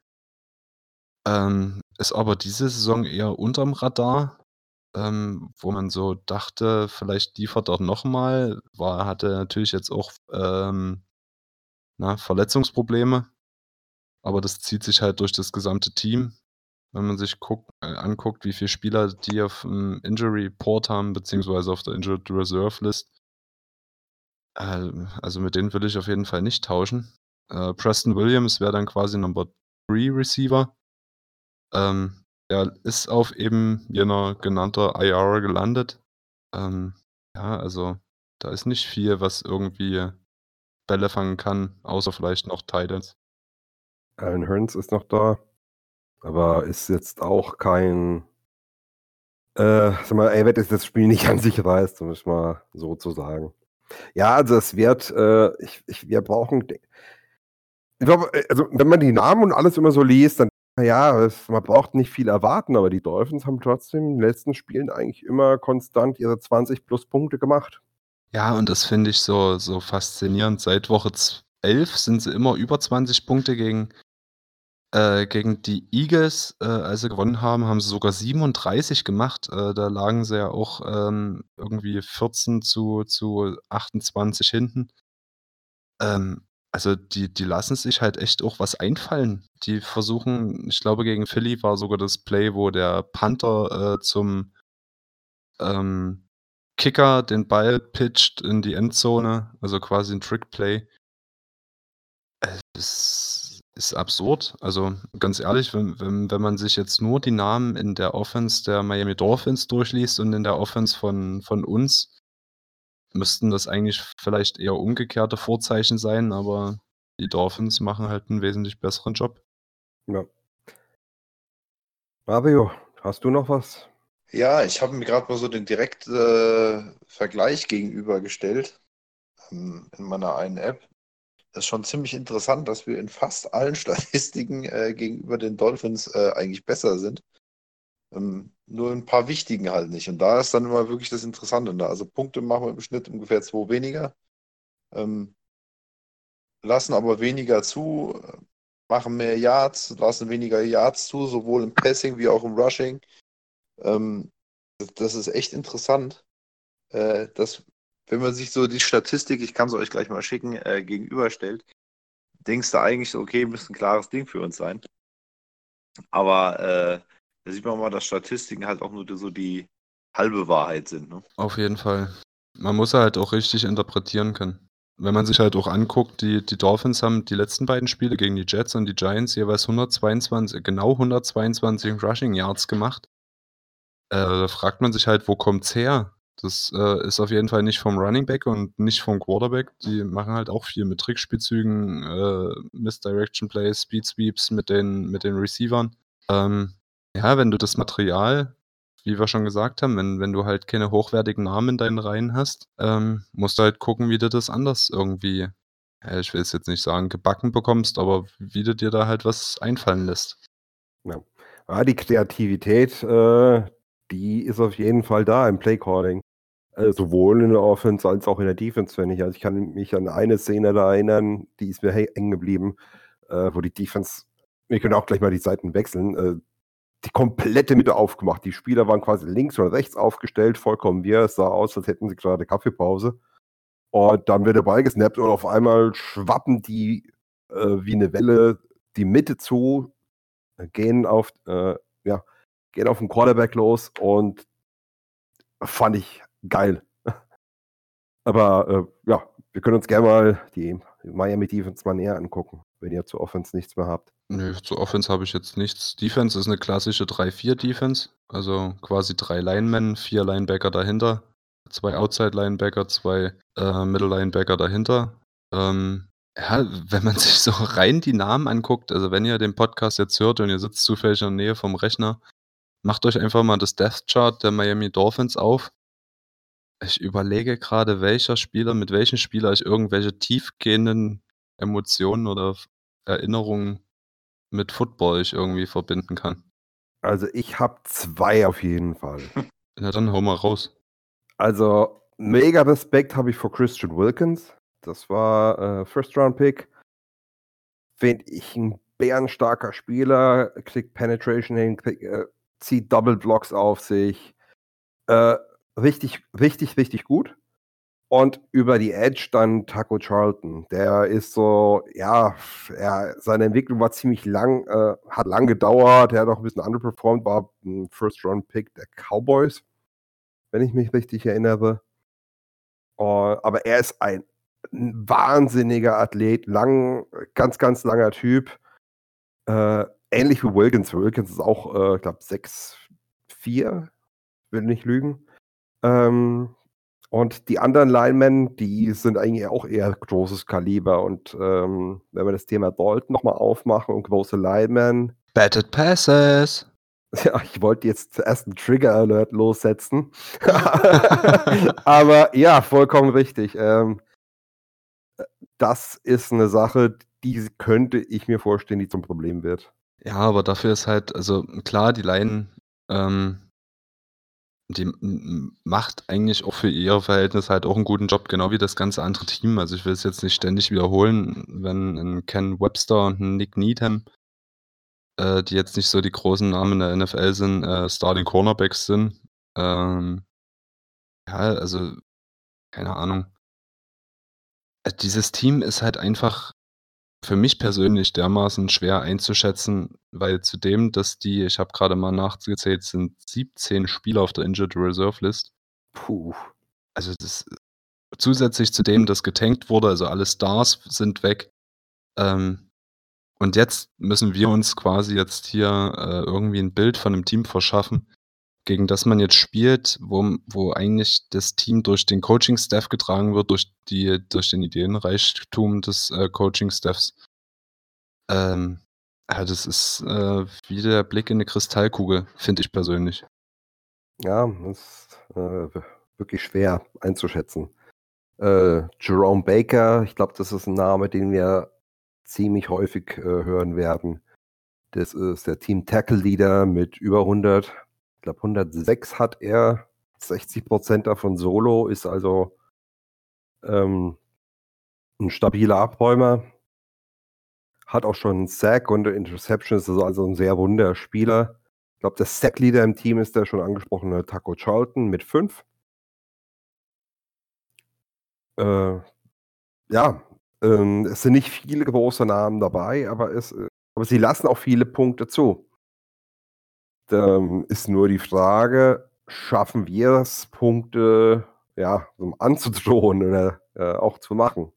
Ähm, ist aber diese Saison eher unterm Radar ähm, wo man so dachte, vielleicht liefert er nochmal, war, hatte natürlich jetzt auch ähm, na, Verletzungsprobleme, aber das zieht sich halt durch das gesamte Team. Wenn man sich guckt, äh, anguckt, wie viele Spieler die auf dem Injury Report haben, beziehungsweise auf der Injured Reserve List, äh, also mit denen will ich auf jeden Fall nicht tauschen. Äh, Preston Williams wäre dann quasi Number 3 Receiver. Ähm, er ist auf eben jener genannter IR gelandet. Ähm, ja, also da ist nicht viel, was irgendwie Bälle fangen kann, außer vielleicht noch Titans. Alan Hearns ist noch da, aber ist jetzt auch kein. Äh, sag mal, wird jetzt das Spiel nicht an sich reißt, um es mal so zu sagen. Ja, also es wird, äh, ich, ich, wir brauchen. Ich glaube, äh, also wenn man die Namen und alles immer so liest, dann ja, es, man braucht nicht viel erwarten, aber die Dolphins haben trotzdem in den letzten Spielen eigentlich immer konstant ihre 20 plus Punkte gemacht. Ja, und das finde ich so, so faszinierend. Seit Woche 11 sind sie immer über 20 Punkte gegen, äh, gegen die Eagles. Äh, als sie gewonnen haben, haben sie sogar 37 gemacht. Äh, da lagen sie ja auch ähm, irgendwie 14 zu, zu 28 hinten. Ähm, also die, die lassen sich halt echt auch was einfallen. Die versuchen, ich glaube, gegen Philly war sogar das Play, wo der Panther äh, zum ähm, Kicker den Ball pitcht in die Endzone, also quasi ein Trickplay. Äh, Das ist absurd. Also ganz ehrlich, wenn, wenn, wenn man sich jetzt nur die Namen in der Offense der Miami Dolphins durchliest und in der Offense von, von uns, müssten das eigentlich vielleicht eher umgekehrte Vorzeichen sein, aber die Dolphins machen halt einen wesentlich besseren Job. Ja. Mario, hast du noch was? Ja, ich habe mir gerade mal so den direkten äh, Vergleich gegenübergestellt ähm, in meiner einen App. Das ist schon ziemlich interessant, dass wir in fast allen Statistiken äh, gegenüber den Dolphins äh, eigentlich besser sind. Ähm, nur ein paar wichtigen halt nicht. Und da ist dann immer wirklich das Interessante. Ne? Also Punkte machen wir im Schnitt ungefähr zwei weniger. Ähm, lassen aber weniger zu, machen mehr Yards, lassen weniger Yards zu, sowohl im Passing wie auch im Rushing. Ähm, das, ist echt interessant, äh, dass wenn man sich so die Statistik, ich kann sie euch gleich mal schicken, äh, gegenüberstellt, denkst du eigentlich okay, müsste ein klares Ding für uns sein. Aber äh, da sieht man mal, dass Statistiken halt auch nur so die halbe Wahrheit sind. Ne? Auf jeden Fall. Man muss halt auch richtig interpretieren können wenn man sich halt auch anguckt, die, die Dolphins haben die letzten beiden Spiele gegen die Jets und die Giants jeweils 122, genau 122 Rushing Yards gemacht. Äh, da fragt man sich halt, wo kommt's her? Das äh, ist auf jeden Fall nicht vom Running Back und nicht vom Quarterback. Die machen halt auch viel mit Trickspielzügen, äh, Misdirection Plays, Speed Sweeps mit den, mit den Receivern. Ähm, ja, wenn du das Material wie wir schon gesagt haben, wenn, wenn du halt keine hochwertigen Namen in deinen Reihen hast, ähm, musst du halt gucken, wie du das anders irgendwie, ja, ich will es jetzt nicht sagen, gebacken bekommst, aber wie du dir da halt was einfallen lässt. Ja, ja die Kreativität, äh, die ist auf jeden Fall da im Playcalling. Äh, sowohl in der Offense als auch in der Defense, wenn ich. Also ich kann mich an eine Szene da erinnern, die ist mir hängen geblieben, äh, wo die Defense, wir können auch gleich mal die Seiten wechseln, äh, die komplette Mitte aufgemacht. Die Spieler waren quasi links oder rechts aufgestellt, vollkommen wir. Es sah aus, als hätten sie gerade Kaffeepause. Und dann wird der Ball gesnappt und auf einmal schwappen die äh, wie eine Welle die Mitte zu, gehen auf, äh, ja, gehen auf den Quarterback los und fand ich geil. Aber äh, ja, wir können uns gerne mal die Miami Defense mal näher angucken, wenn ihr zu Offense nichts mehr habt. Nö, zu Offense habe ich jetzt nichts. Defense ist eine klassische 3-4-Defense. Also quasi drei Linemen, vier Linebacker dahinter, zwei Outside-Linebacker, zwei äh, Middle-Linebacker dahinter. Ähm, ja, wenn man sich so rein die Namen anguckt, also wenn ihr den Podcast jetzt hört und ihr sitzt zufällig in der Nähe vom Rechner, macht euch einfach mal das Death Chart der Miami Dolphins auf. Ich überlege gerade, welcher Spieler mit welchem Spieler ich irgendwelche tiefgehenden Emotionen oder Erinnerungen mit Football ich irgendwie verbinden kann. Also ich habe zwei auf jeden Fall. Na dann hau mal raus. Also mega Respekt habe ich vor Christian Wilkins. Das war äh, First Round Pick. Finde ich ein bärenstarker Spieler, kriegt Penetration hin, krieg, äh, zieht Double Blocks auf sich. Äh, richtig, richtig, richtig gut. Und über die Edge dann Taco Charlton. Der ist so, ja, er, seine Entwicklung war ziemlich lang, äh, hat lang gedauert. Er hat auch ein bisschen underperformed, war ein First-Round-Pick der Cowboys, wenn ich mich richtig erinnere. Uh, aber er ist ein, wahnsinniger Athlet, lang, ganz, ganz langer Typ. Äh, ähnlich wie Wilkins. Wilkins ist auch, äh, ich glaube, 6'4, will nicht lügen. Ähm, und die anderen Linemen, die sind eigentlich auch eher großes Kaliber. Und ähm, wenn wir das Thema Dalton nochmal aufmachen und große Linemen. Batted Passes. Ja, ich wollte jetzt zuerst einen Trigger-Alert lossetzen. Aber ja, vollkommen richtig. Ähm, das ist eine Sache, die könnte ich mir vorstellen, die zum Problem wird. Ja, aber dafür ist halt, also klar, die Line ähm, die macht eigentlich auch für ihr Verhältnis halt auch einen guten Job, genau wie das ganze andere Team. Also ich will es jetzt nicht ständig wiederholen, wenn ein Ken Webster und ein Nick Needham, äh, die jetzt nicht so die großen Namen in der NFL sind, äh, Starting Cornerbacks sind. Ähm, ja, also keine Ahnung. Äh, dieses Team ist halt einfach für mich persönlich dermaßen schwer einzuschätzen, weil zudem, dass die, ich habe gerade mal nachgezählt, sind 17 Spieler auf der Injured Reserve List. Puh. Also das zusätzlich zu dem, dass getankt wurde, also alle Stars sind weg. Ähm, und jetzt müssen wir uns quasi jetzt hier äh, irgendwie ein Bild von einem Team verschaffen, gegen das man jetzt spielt, wo, wo eigentlich das Team durch den Coaching-Staff getragen wird, durch, die, durch den Ideenreichtum des äh, Coaching-Staffs. Ähm, ja, das ist äh, wie der Blick in eine Kristallkugel, finde ich persönlich. Ja, das ist äh, wirklich schwer einzuschätzen. Äh, Jerome Baker, ich glaube, das ist ein Name, den wir ziemlich häufig äh, hören werden. Das ist der Team Tackle Leader mit über 100, ich glaube 106 hat er, 60 Prozent davon Solo, ist also ähm, ein stabiler Abräumer. Hat auch schon einen Sack und Interception, ist also, also ein sehr wunder Spieler. Ich glaube, der Sack-Leader im Team ist der schon angesprochene Taco Charlton mit 5. Äh, ja, ähm, es sind nicht viele große Namen dabei, aber, es, äh, aber sie lassen auch viele Punkte zu. Da ist nur die Frage, schaffen wir es, Punkte ja, anzudrohen oder äh, auch zu machen?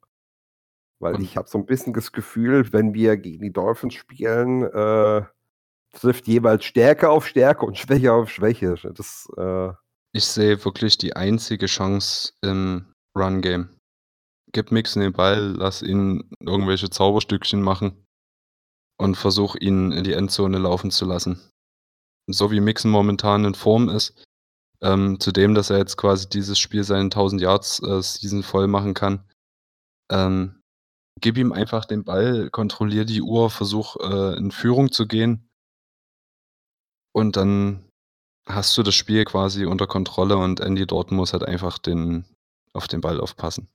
Weil ich habe so ein bisschen das Gefühl, wenn wir gegen die Dolphins spielen, äh, trifft jeweils Stärke auf Stärke und Schwäche auf Schwäche. Das, äh, Ich sehe wirklich die einzige Chance im Run-Game. Gib Mixon den Ball, lass ihn irgendwelche Zauberstückchen machen und versuch ihn in die Endzone laufen zu lassen. So wie Mixon momentan in Form ist, ähm, zudem, dass er jetzt quasi dieses Spiel seinen 1000 Yards äh, Season voll machen kann, ähm, gib ihm einfach den Ball, kontrollier die Uhr, versuch äh, in Führung zu gehen und dann hast du das Spiel quasi unter Kontrolle und Andy Dorton muss halt einfach den, auf den Ball aufpassen.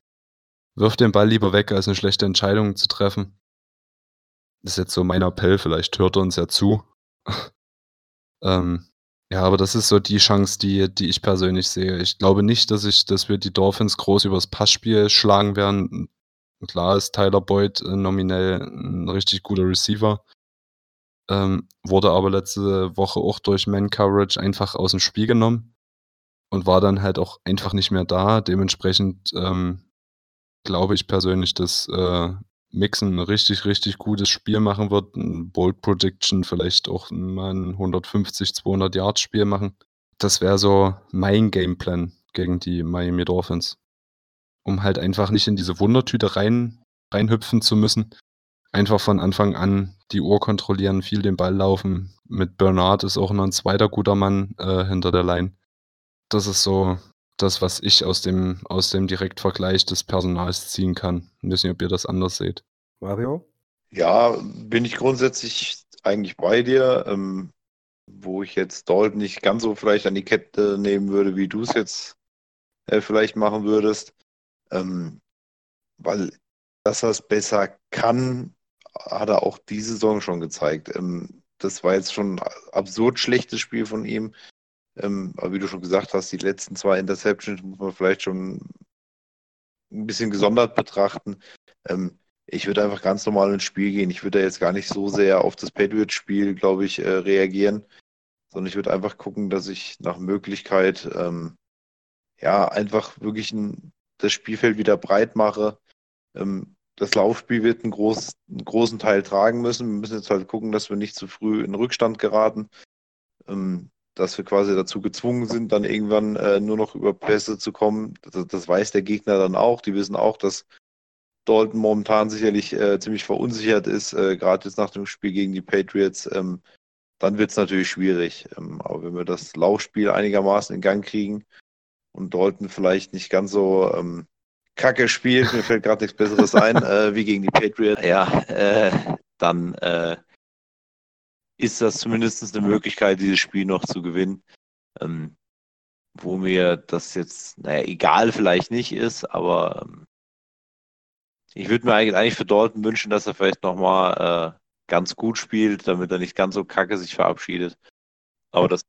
Wirf den Ball lieber weg, als eine schlechte Entscheidung zu treffen. Das ist jetzt so mein Appell, vielleicht hört er uns ja zu. ähm, ja, aber das ist so die Chance, die, die ich persönlich sehe. Ich glaube nicht, dass ich, dass wir die Dolphins groß übers Passspiel schlagen werden. Klar ist Tyler Boyd äh, nominell ein richtig guter Receiver. Ähm, wurde aber letzte Woche auch durch Man-Coverage einfach aus dem Spiel genommen und war dann halt auch einfach nicht mehr da. Dementsprechend ähm, glaube ich persönlich, dass äh, Mixon ein richtig, richtig gutes Spiel machen wird. Ein Bold Prediction, vielleicht auch mal ein 150, 200 Yards Spiel machen. Das wäre so mein Gameplan gegen die Miami Dolphins. Um halt einfach nicht in diese Wundertüte rein, reinhüpfen zu müssen. Einfach von Anfang an die Uhr kontrollieren, viel den Ball laufen. Mit Bernard ist auch noch ein zweiter guter Mann äh, hinter der Line. Das ist so das, was ich aus dem, aus dem Direktvergleich des Personals ziehen kann. Ich weiß nicht, ob ihr das anders seht. Mario? Ja, bin ich grundsätzlich eigentlich bei dir, ähm, wo ich jetzt Dalton nicht ganz so vielleicht an die Kette nehmen würde, wie du es jetzt äh, vielleicht machen würdest. Ähm, weil, dass er es besser kann, hat er auch diese Saison schon gezeigt. Ähm, das war jetzt schon ein absurd schlechtes Spiel von ihm. Ähm, aber wie du schon gesagt hast, die letzten zwei Interceptions muss man vielleicht schon ein bisschen gesondert betrachten. Ähm, ich würde einfach ganz normal ins Spiel gehen. Ich würde da jetzt gar nicht so sehr auf das Patriots-Spiel, glaube ich, äh, reagieren, sondern ich würde einfach gucken, dass ich nach Möglichkeit ähm, ja einfach wirklich ein, das Spielfeld wieder breit mache. Ähm, das Laufspiel wird einen, groß, einen großen Teil tragen müssen. Wir müssen jetzt halt gucken, dass wir nicht zu früh in Rückstand geraten. Ähm, dass wir quasi dazu gezwungen sind, dann irgendwann äh, nur noch über Pässe zu kommen. Das, das, weiß der Gegner dann auch. Die wissen auch, dass Dalton momentan sicherlich äh, ziemlich verunsichert ist, äh, gerade jetzt nach dem Spiel gegen die Patriots. Ähm, dann wird es natürlich schwierig. Ähm, aber wenn wir das Laufspiel einigermaßen in Gang kriegen und Dalton vielleicht nicht ganz so ähm, kacke spielt, mir fällt gerade nichts Besseres ein, äh, wie gegen die Patriots, ja, äh, dann äh, ist das zumindest eine Möglichkeit, dieses Spiel noch zu gewinnen. Ähm, wo mir das jetzt, naja, egal vielleicht nicht ist, aber ähm, ich würde mir eigentlich für Dalton wünschen, dass er vielleicht nochmal äh, ganz gut spielt, damit er nicht ganz so kacke sich verabschiedet. Aber das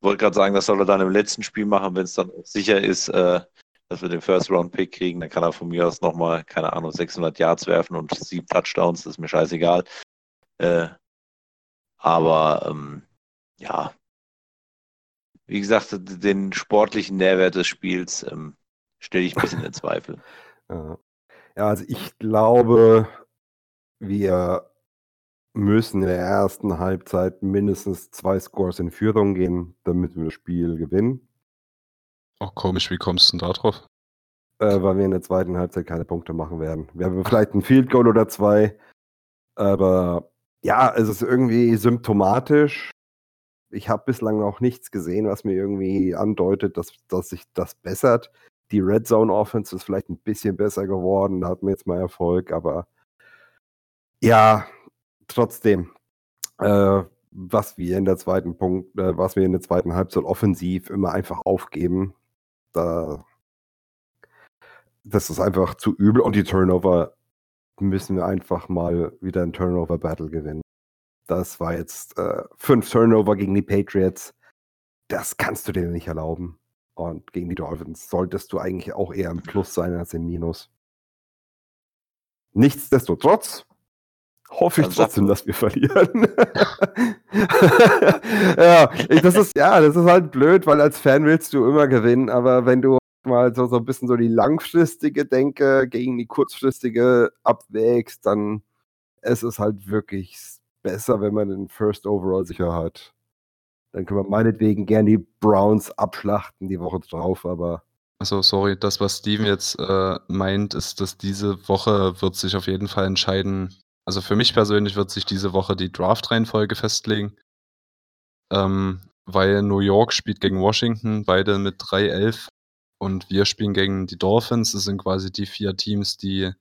wollte gerade sagen, das soll er dann im letzten Spiel machen, wenn es dann sicher ist, äh, dass wir den First-Round-Pick kriegen. Dann kann er von mir aus nochmal, keine Ahnung, 600 Yards werfen und sieben Touchdowns, das ist mir scheißegal. Äh, aber ähm, ja, wie gesagt, den sportlichen Nährwert des Spiels ähm, stelle ich ein bisschen in Zweifel. Ja. also ich glaube, wir müssen in der ersten Halbzeit mindestens zwei Scores in Führung gehen, damit wir das Spiel gewinnen. Auch komisch, wie kommst du denn da drauf? Äh, weil wir in der zweiten Halbzeit keine Punkte machen werden. Wir haben vielleicht ein Field Goal oder zwei, aber ja, es ist irgendwie symptomatisch, ich habe bislang noch nichts gesehen, was mir irgendwie andeutet, dass, dass sich das bessert. Die Red Zone Offense ist vielleicht ein bisschen besser geworden, da hat man jetzt mal Erfolg, aber ja, trotzdem, äh, was wir in der zweiten Punkt, äh, was wir in der zweiten Halbzeit offensiv immer einfach aufgeben, da das ist einfach zu übel und die Turnover müssen wir einfach mal wieder ein Turnover-Battle gewinnen. Das war jetzt äh, fünf Turnover gegen die Patriots. Das kannst du dir nicht erlauben. Und gegen die Dolphins solltest du eigentlich auch eher im Plus sein als im Minus. Nichtsdestotrotz hoffe ich trotzdem, dass wir verlieren. ja, das ist, ja, das ist halt blöd, weil als Fan willst du immer gewinnen, aber wenn du mal so, so ein bisschen so die langfristige Denke gegen die kurzfristige abwägst, dann ist es halt wirklich besser, wenn man den First Overall sicher hat. Dann können wir meinetwegen gern die Browns abschlachten die Woche drauf, aber Also sorry, das, was Steven jetzt äh, meint, ist, dass diese Woche wird sich auf jeden Fall entscheiden. Also für mich persönlich wird sich diese Woche die Draft-Reihenfolge festlegen. Ähm, weil New York spielt gegen Washington, beide mit 3-11 und wir spielen gegen die Dolphins. Das sind quasi die vier Teams, die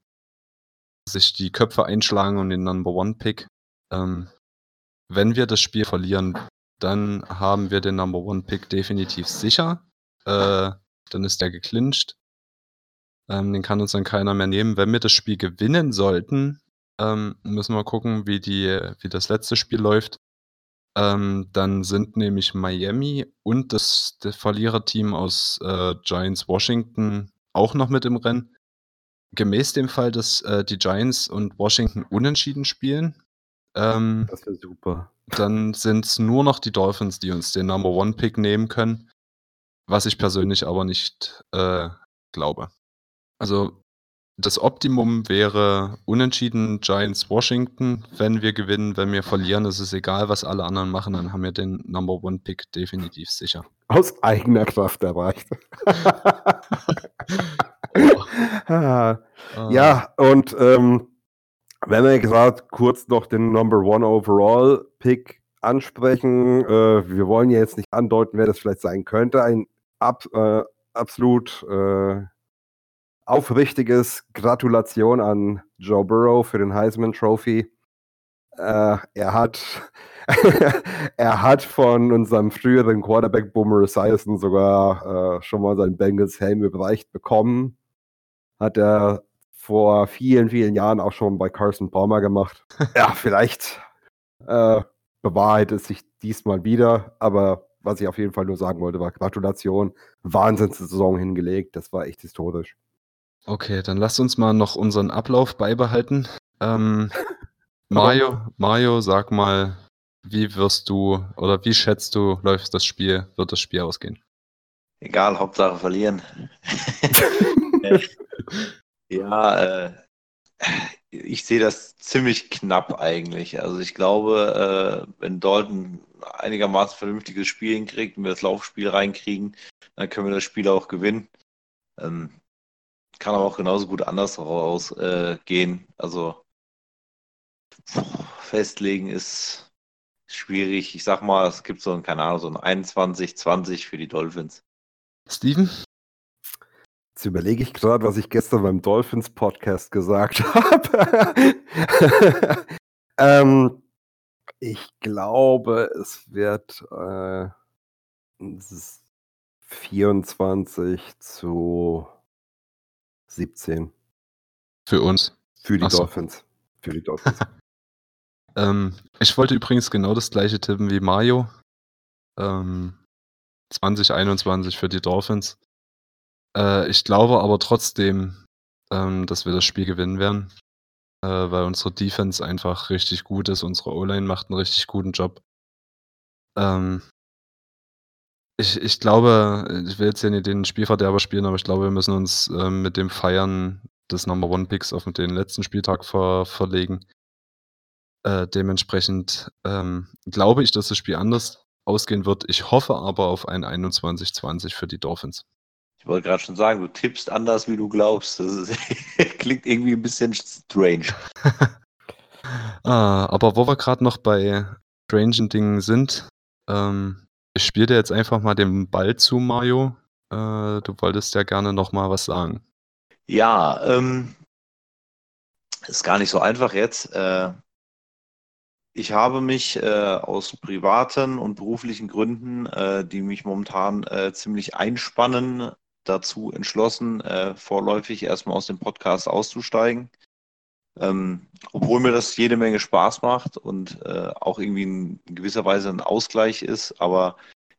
sich die Köpfe einschlagen und den Number One Pick. Ähm, wenn wir das Spiel verlieren, dann haben wir den Number One Pick definitiv sicher. Äh, dann ist der geclincht. Ähm, den kann uns dann keiner mehr nehmen. Wenn wir das Spiel gewinnen sollten, ähm, müssen wir gucken, wie, die, wie das letzte Spiel läuft. Ähm, dann sind nämlich Miami und das, das Verliererteam aus äh, Giants Washington auch noch mit im Rennen. Gemäß dem Fall, dass äh, die Giants und Washington unentschieden spielen, ähm, das wäre super. dann sind es nur noch die Dolphins, die uns den Number One Pick nehmen können. Was ich persönlich aber nicht äh, glaube. Also das Optimum wäre unentschieden Giants Washington. Wenn wir gewinnen, wenn wir verlieren, ist es egal, was alle anderen machen, dann haben wir den Number One Pick definitiv sicher. Aus eigener Kraft erreicht. Äh, Ja, und ähm, wenn wir gerade kurz noch den Number One Overall Pick ansprechen, äh, wir wollen ja jetzt nicht andeuten, wer das vielleicht sein könnte. Ein ab, äh, absolut äh, aufrichtiges Gratulation an Joe Burrow für den Heisman Trophy. Äh, er hat er hat von unserem früheren Quarterback Boomer Esiason sogar äh, schon mal seinen Bengals Helm überreicht bekommen. Hat er vor vielen, vielen Jahren auch schon bei Carson Palmer gemacht. ja, vielleicht äh, bewahrheitet es sich diesmal wieder, aber was ich auf jeden Fall nur sagen wollte, war Gratulation. Wahnsinnssaison hingelegt, das war echt historisch. Okay, dann lasst uns mal noch unseren Ablauf beibehalten. Ähm, Mario, Mario, sag mal, wie wirst du oder wie schätzt du, läuft das Spiel, wird das Spiel ausgehen? Egal, Hauptsache verlieren. ja, äh, ich sehe das ziemlich knapp eigentlich. Also ich glaube, äh, wenn Dalton einigermaßen vernünftiges Spiel hinkriegt und wir das Laufspiel reinkriegen, dann können wir das Spiel auch gewinnen. Ähm, kann aber auch genauso gut anders rausgehen. Äh, also festlegen ist schwierig. Ich sag mal, es gibt so ein, keine Ahnung, so ein 21, 20 für die Dolphins. Steven? Jetzt überlege ich gerade, was ich gestern beim Dolphins Podcast gesagt habe. ähm, ich glaube, es wird äh, es ist 24 zu 17 Für uns. für die Ach so. Dolphins. Für die Dolphins. Ähm, ich wollte übrigens genau das gleiche tippen wie Mario. Ähm, 2021 für die Dolphins. Äh, ich glaube aber trotzdem, ähm, dass wir das Spiel gewinnen werden. Äh, weil unsere Defense einfach richtig gut ist. Unsere O-Line macht einen richtig guten Job. Ähm, ich, ich glaube, ich will jetzt hier nicht den Spielverderber spielen, aber ich glaube, wir müssen uns ähm, mit dem Feiern des Number One Picks auf den letzten Spieltag ver verlegen. Äh, dementsprechend ähm, glaube ich, dass das Spiel anders ausgehen wird. Ich hoffe aber auf ein 21-20 für die Dolphins. Ich wollte gerade schon sagen, du tippst anders, wie du glaubst. Das ist, klingt irgendwie ein bisschen strange. ah, aber wo wir gerade noch bei strangen Dingen sind, Ähm, ich spiele dir jetzt einfach mal den Ball zu, Mario. Äh, du wolltest ja gerne noch mal was sagen. Ja, ähm, ist gar nicht so einfach jetzt. Äh, ich habe mich äh, aus privaten und beruflichen Gründen, die mich momentan ziemlich einspannen, dazu entschlossen, vorläufig erstmal aus dem Podcast auszusteigen. Ähm, obwohl mir das jede Menge Spaß macht und äh, auch irgendwie in gewisser Weise ein Ausgleich ist, aber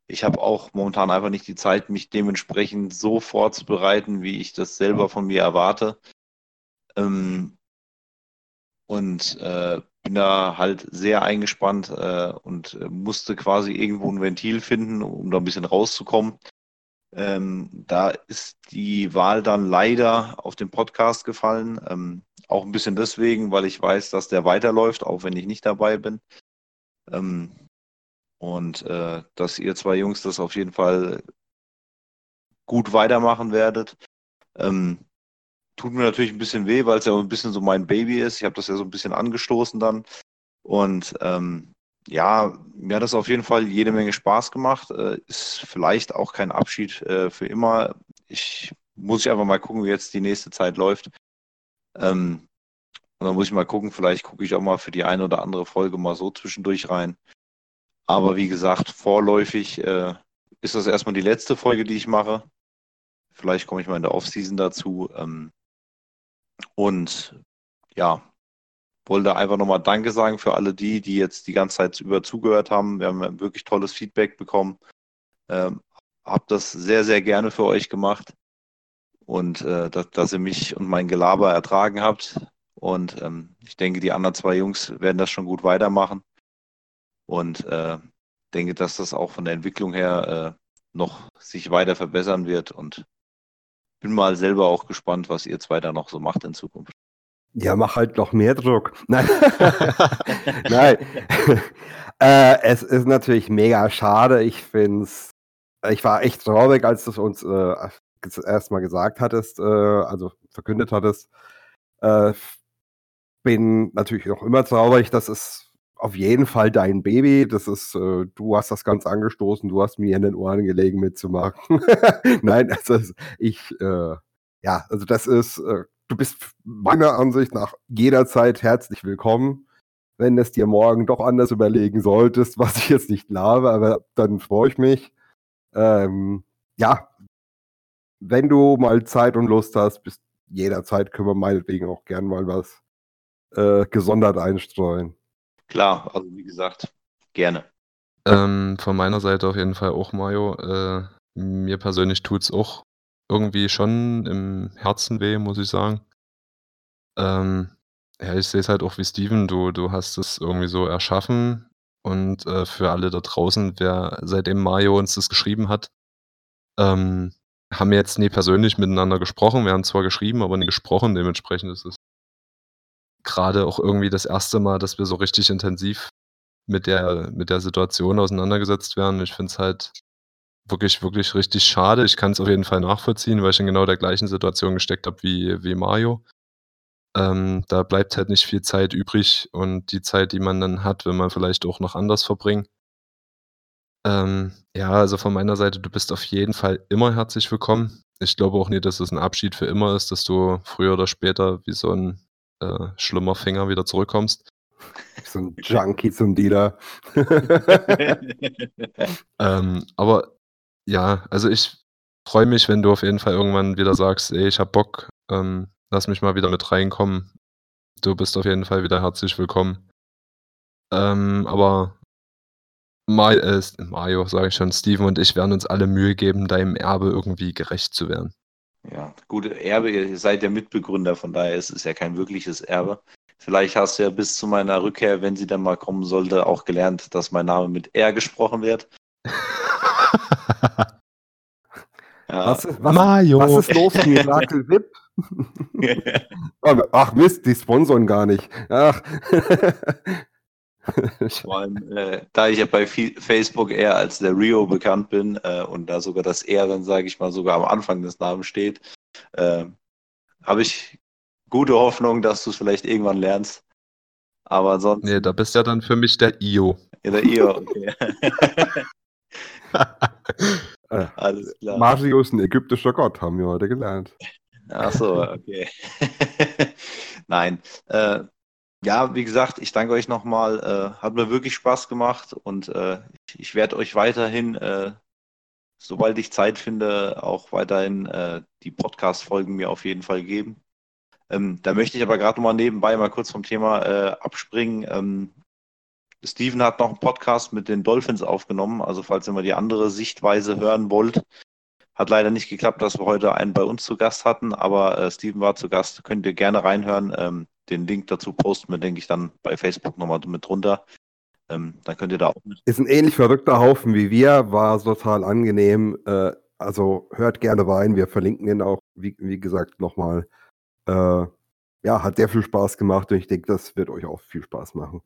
ich habe auch momentan einfach nicht die Zeit, mich dementsprechend so vorzubereiten, wie ich das selber von mir erwarte. Ähm, und äh, bin da halt sehr eingespannt äh, und äh, musste quasi irgendwo ein Ventil finden, um da ein bisschen rauszukommen. Ähm, da ist die Wahl dann leider auf den Podcast gefallen. Ähm, auch ein bisschen deswegen, weil ich weiß, dass der weiterläuft, auch wenn ich nicht dabei bin. Ähm, und äh, dass ihr zwei Jungs das auf jeden Fall gut weitermachen werdet. Ähm, tut mir natürlich ein bisschen weh, weil es ja ein bisschen so mein Baby ist. Ich habe das ja so ein bisschen angestoßen dann. Und ähm, ja, mir hat das auf jeden Fall jede Menge Spaß gemacht. Äh, ist vielleicht auch kein Abschied äh, für immer. Ich muss ich einfach mal gucken, wie jetzt die nächste Zeit läuft. Ähm, und dann muss ich mal gucken, vielleicht gucke ich auch mal für die eine oder andere Folge mal so zwischendurch rein. Aber wie gesagt, vorläufig äh, ist das erstmal die letzte Folge, die ich mache. Vielleicht komme ich mal in der Offseason dazu. Ähm, und ja, wollte einfach nochmal Danke sagen für alle die, die jetzt die ganze Zeit über zugehört haben. Wir haben wirklich tolles Feedback bekommen. Ähm, hab das sehr, sehr gerne für euch gemacht. Und äh, dass, dass ihr mich und mein Gelaber ertragen habt. Und ähm, ich denke, die anderen zwei Jungs werden das schon gut weitermachen. Und äh, denke, dass das auch von der Entwicklung her äh, noch sich weiter verbessern wird. Und bin mal selber auch gespannt, was ihr zwei da noch so macht in Zukunft. Ja, mach halt noch mehr Druck. Nein. Nein. äh, es ist natürlich mega schade. Ich finde es, ich war echt traurig, als du es uns äh, erstmal gesagt hattest, äh, also verkündet hattest. Äh, bin natürlich noch immer traurig, dass es auf jeden Fall dein Baby. Das ist, äh, du hast das ganz angestoßen, du hast mir in den Ohren gelegen mitzumachen. Nein, also ich, äh, ja, also das ist, äh, du bist meiner Ansicht nach jederzeit herzlich willkommen. Wenn es dir morgen doch anders überlegen solltest, was ich jetzt nicht glaube, aber dann freue ich mich. Ähm, ja, wenn du mal Zeit und Lust hast, bist jederzeit können wir meinetwegen auch gern mal was äh, gesondert einstreuen. Klar, also wie gesagt, gerne. Ähm, von meiner Seite auf jeden Fall auch, Mario. Äh, mir persönlich tut es auch irgendwie schon im Herzen weh, muss ich sagen. Ähm, ja, ich sehe es halt auch wie Steven, du, du hast es irgendwie so erschaffen und äh, für alle da draußen, wer seitdem Mario uns das geschrieben hat, ähm, haben wir jetzt nie persönlich miteinander gesprochen. Wir haben zwar geschrieben, aber nie gesprochen. Dementsprechend ist es gerade auch irgendwie das erste Mal, dass wir so richtig intensiv mit der, mit der Situation auseinandergesetzt werden. Ich finde es halt wirklich, wirklich richtig schade. Ich kann es auf jeden Fall nachvollziehen, weil ich in genau der gleichen Situation gesteckt habe wie, wie Mario. Ähm, da bleibt halt nicht viel Zeit übrig und die Zeit, die man dann hat, wenn man vielleicht auch noch anders verbringt. Ähm, ja, also von meiner Seite, du bist auf jeden Fall immer herzlich willkommen. Ich glaube auch nicht, dass es ein Abschied für immer ist, dass du früher oder später wie so ein äh, schlimmer Finger wieder zurückkommst. So ein Junkie zum Dealer. ähm, aber ja, also ich freue mich, wenn du auf jeden Fall irgendwann wieder sagst, ey, ich hab Bock, ähm, lass mich mal wieder mit reinkommen. Du bist auf jeden Fall wieder herzlich willkommen. Ähm, aber Mario, äh, Mario sage ich schon, Steven und ich werden uns alle Mühe geben, deinem Erbe irgendwie gerecht zu werden. Ja, gute Erbe, ihr seid ja Mitbegründer, von daher ist es ja kein wirkliches Erbe. Vielleicht hast du ja bis zu meiner Rückkehr, wenn sie dann mal kommen sollte, auch gelernt, dass mein Name mit R gesprochen wird. ja. was, was, Mario. was ist los mit Miracle Whip? Ach Mist, die sponsoren gar nicht. Ach. Vor allem, äh, da ich ja bei Facebook eher als der Rio bekannt bin äh, und da sogar das R dann, sage ich mal, sogar am Anfang des Namens steht, äh, habe ich gute Hoffnung, dass du es vielleicht irgendwann lernst. Aber sonst. Nee, da bist ja dann für mich der Io. Ja, der Eor, okay. Äh, Alles klar. Marius, ein ägyptischer Gott, haben wir heute gelernt. Ach so, okay. Nein. Äh, ja, wie gesagt, ich danke euch nochmal. Äh, hat mir wirklich Spaß gemacht und äh, ich, ich werde euch weiterhin, äh, sobald ich Zeit finde, auch weiterhin äh, die Podcast-Folgen mir auf jeden Fall geben. Ähm, da möchte ich aber gerade nochmal nebenbei mal kurz vom Thema abspringen. Ähm, Steven hat noch einen Podcast mit den Dolphins aufgenommen, also falls ihr mal die andere Sichtweise hören wollt. Hat leider nicht geklappt, dass wir heute einen bei uns zu Gast hatten, aber äh, Steven war zu Gast. Könnt ihr gerne reinhören. Ähm, den Link dazu posten wir, denke ich, dann bei Facebook nochmal mit drunter. Ähm, dann könnt ihr da auch mit. Ist ein ähnlich verrückter Haufen wie wir, war total angenehm. Äh, also hört gerne rein, wir verlinken ihn auch, wie, wie gesagt, nochmal. Äh, ja, hat sehr viel Spaß gemacht und ich denke, das wird euch auch viel Spaß machen.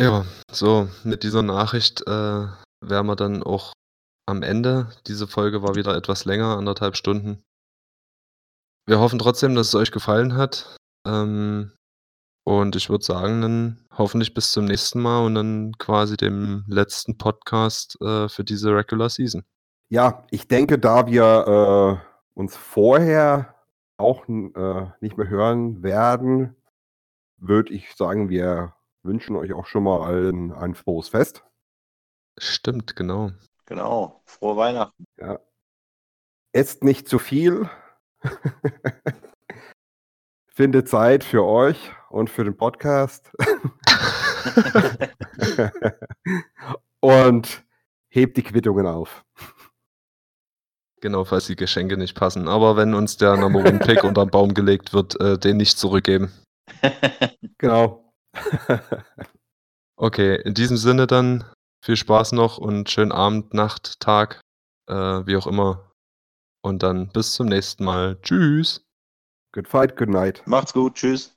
Ja, so, mit dieser Nachricht äh, wären wir dann auch am Ende. Diese Folge war wieder etwas länger, anderthalb Stunden. Wir hoffen trotzdem, dass es euch gefallen hat. Ähm, und ich würde sagen, dann hoffentlich bis zum nächsten Mal und dann quasi dem letzten Podcast äh, für diese Regular Season. Ja, ich denke, da wir äh, uns vorher auch äh, nicht mehr hören werden, würde ich sagen, wir wünschen euch auch schon mal allen ein frohes Fest. Stimmt, genau. Genau. Frohe Weihnachten. Ja. Esst nicht zu viel. Findet Zeit für euch und für den Podcast. und hebt die Quittungen auf. Genau, falls die Geschenke nicht passen. Aber wenn uns der Number One Pick unter den Baum gelegt wird, äh, den nicht zurückgeben. Genau. Okay, in diesem Sinne dann viel Spaß noch und schönen Abend, Nacht, Tag, äh, wie auch immer. Und dann bis zum nächsten Mal. Tschüss. good fight, good night. Macht's gut. Tschüss.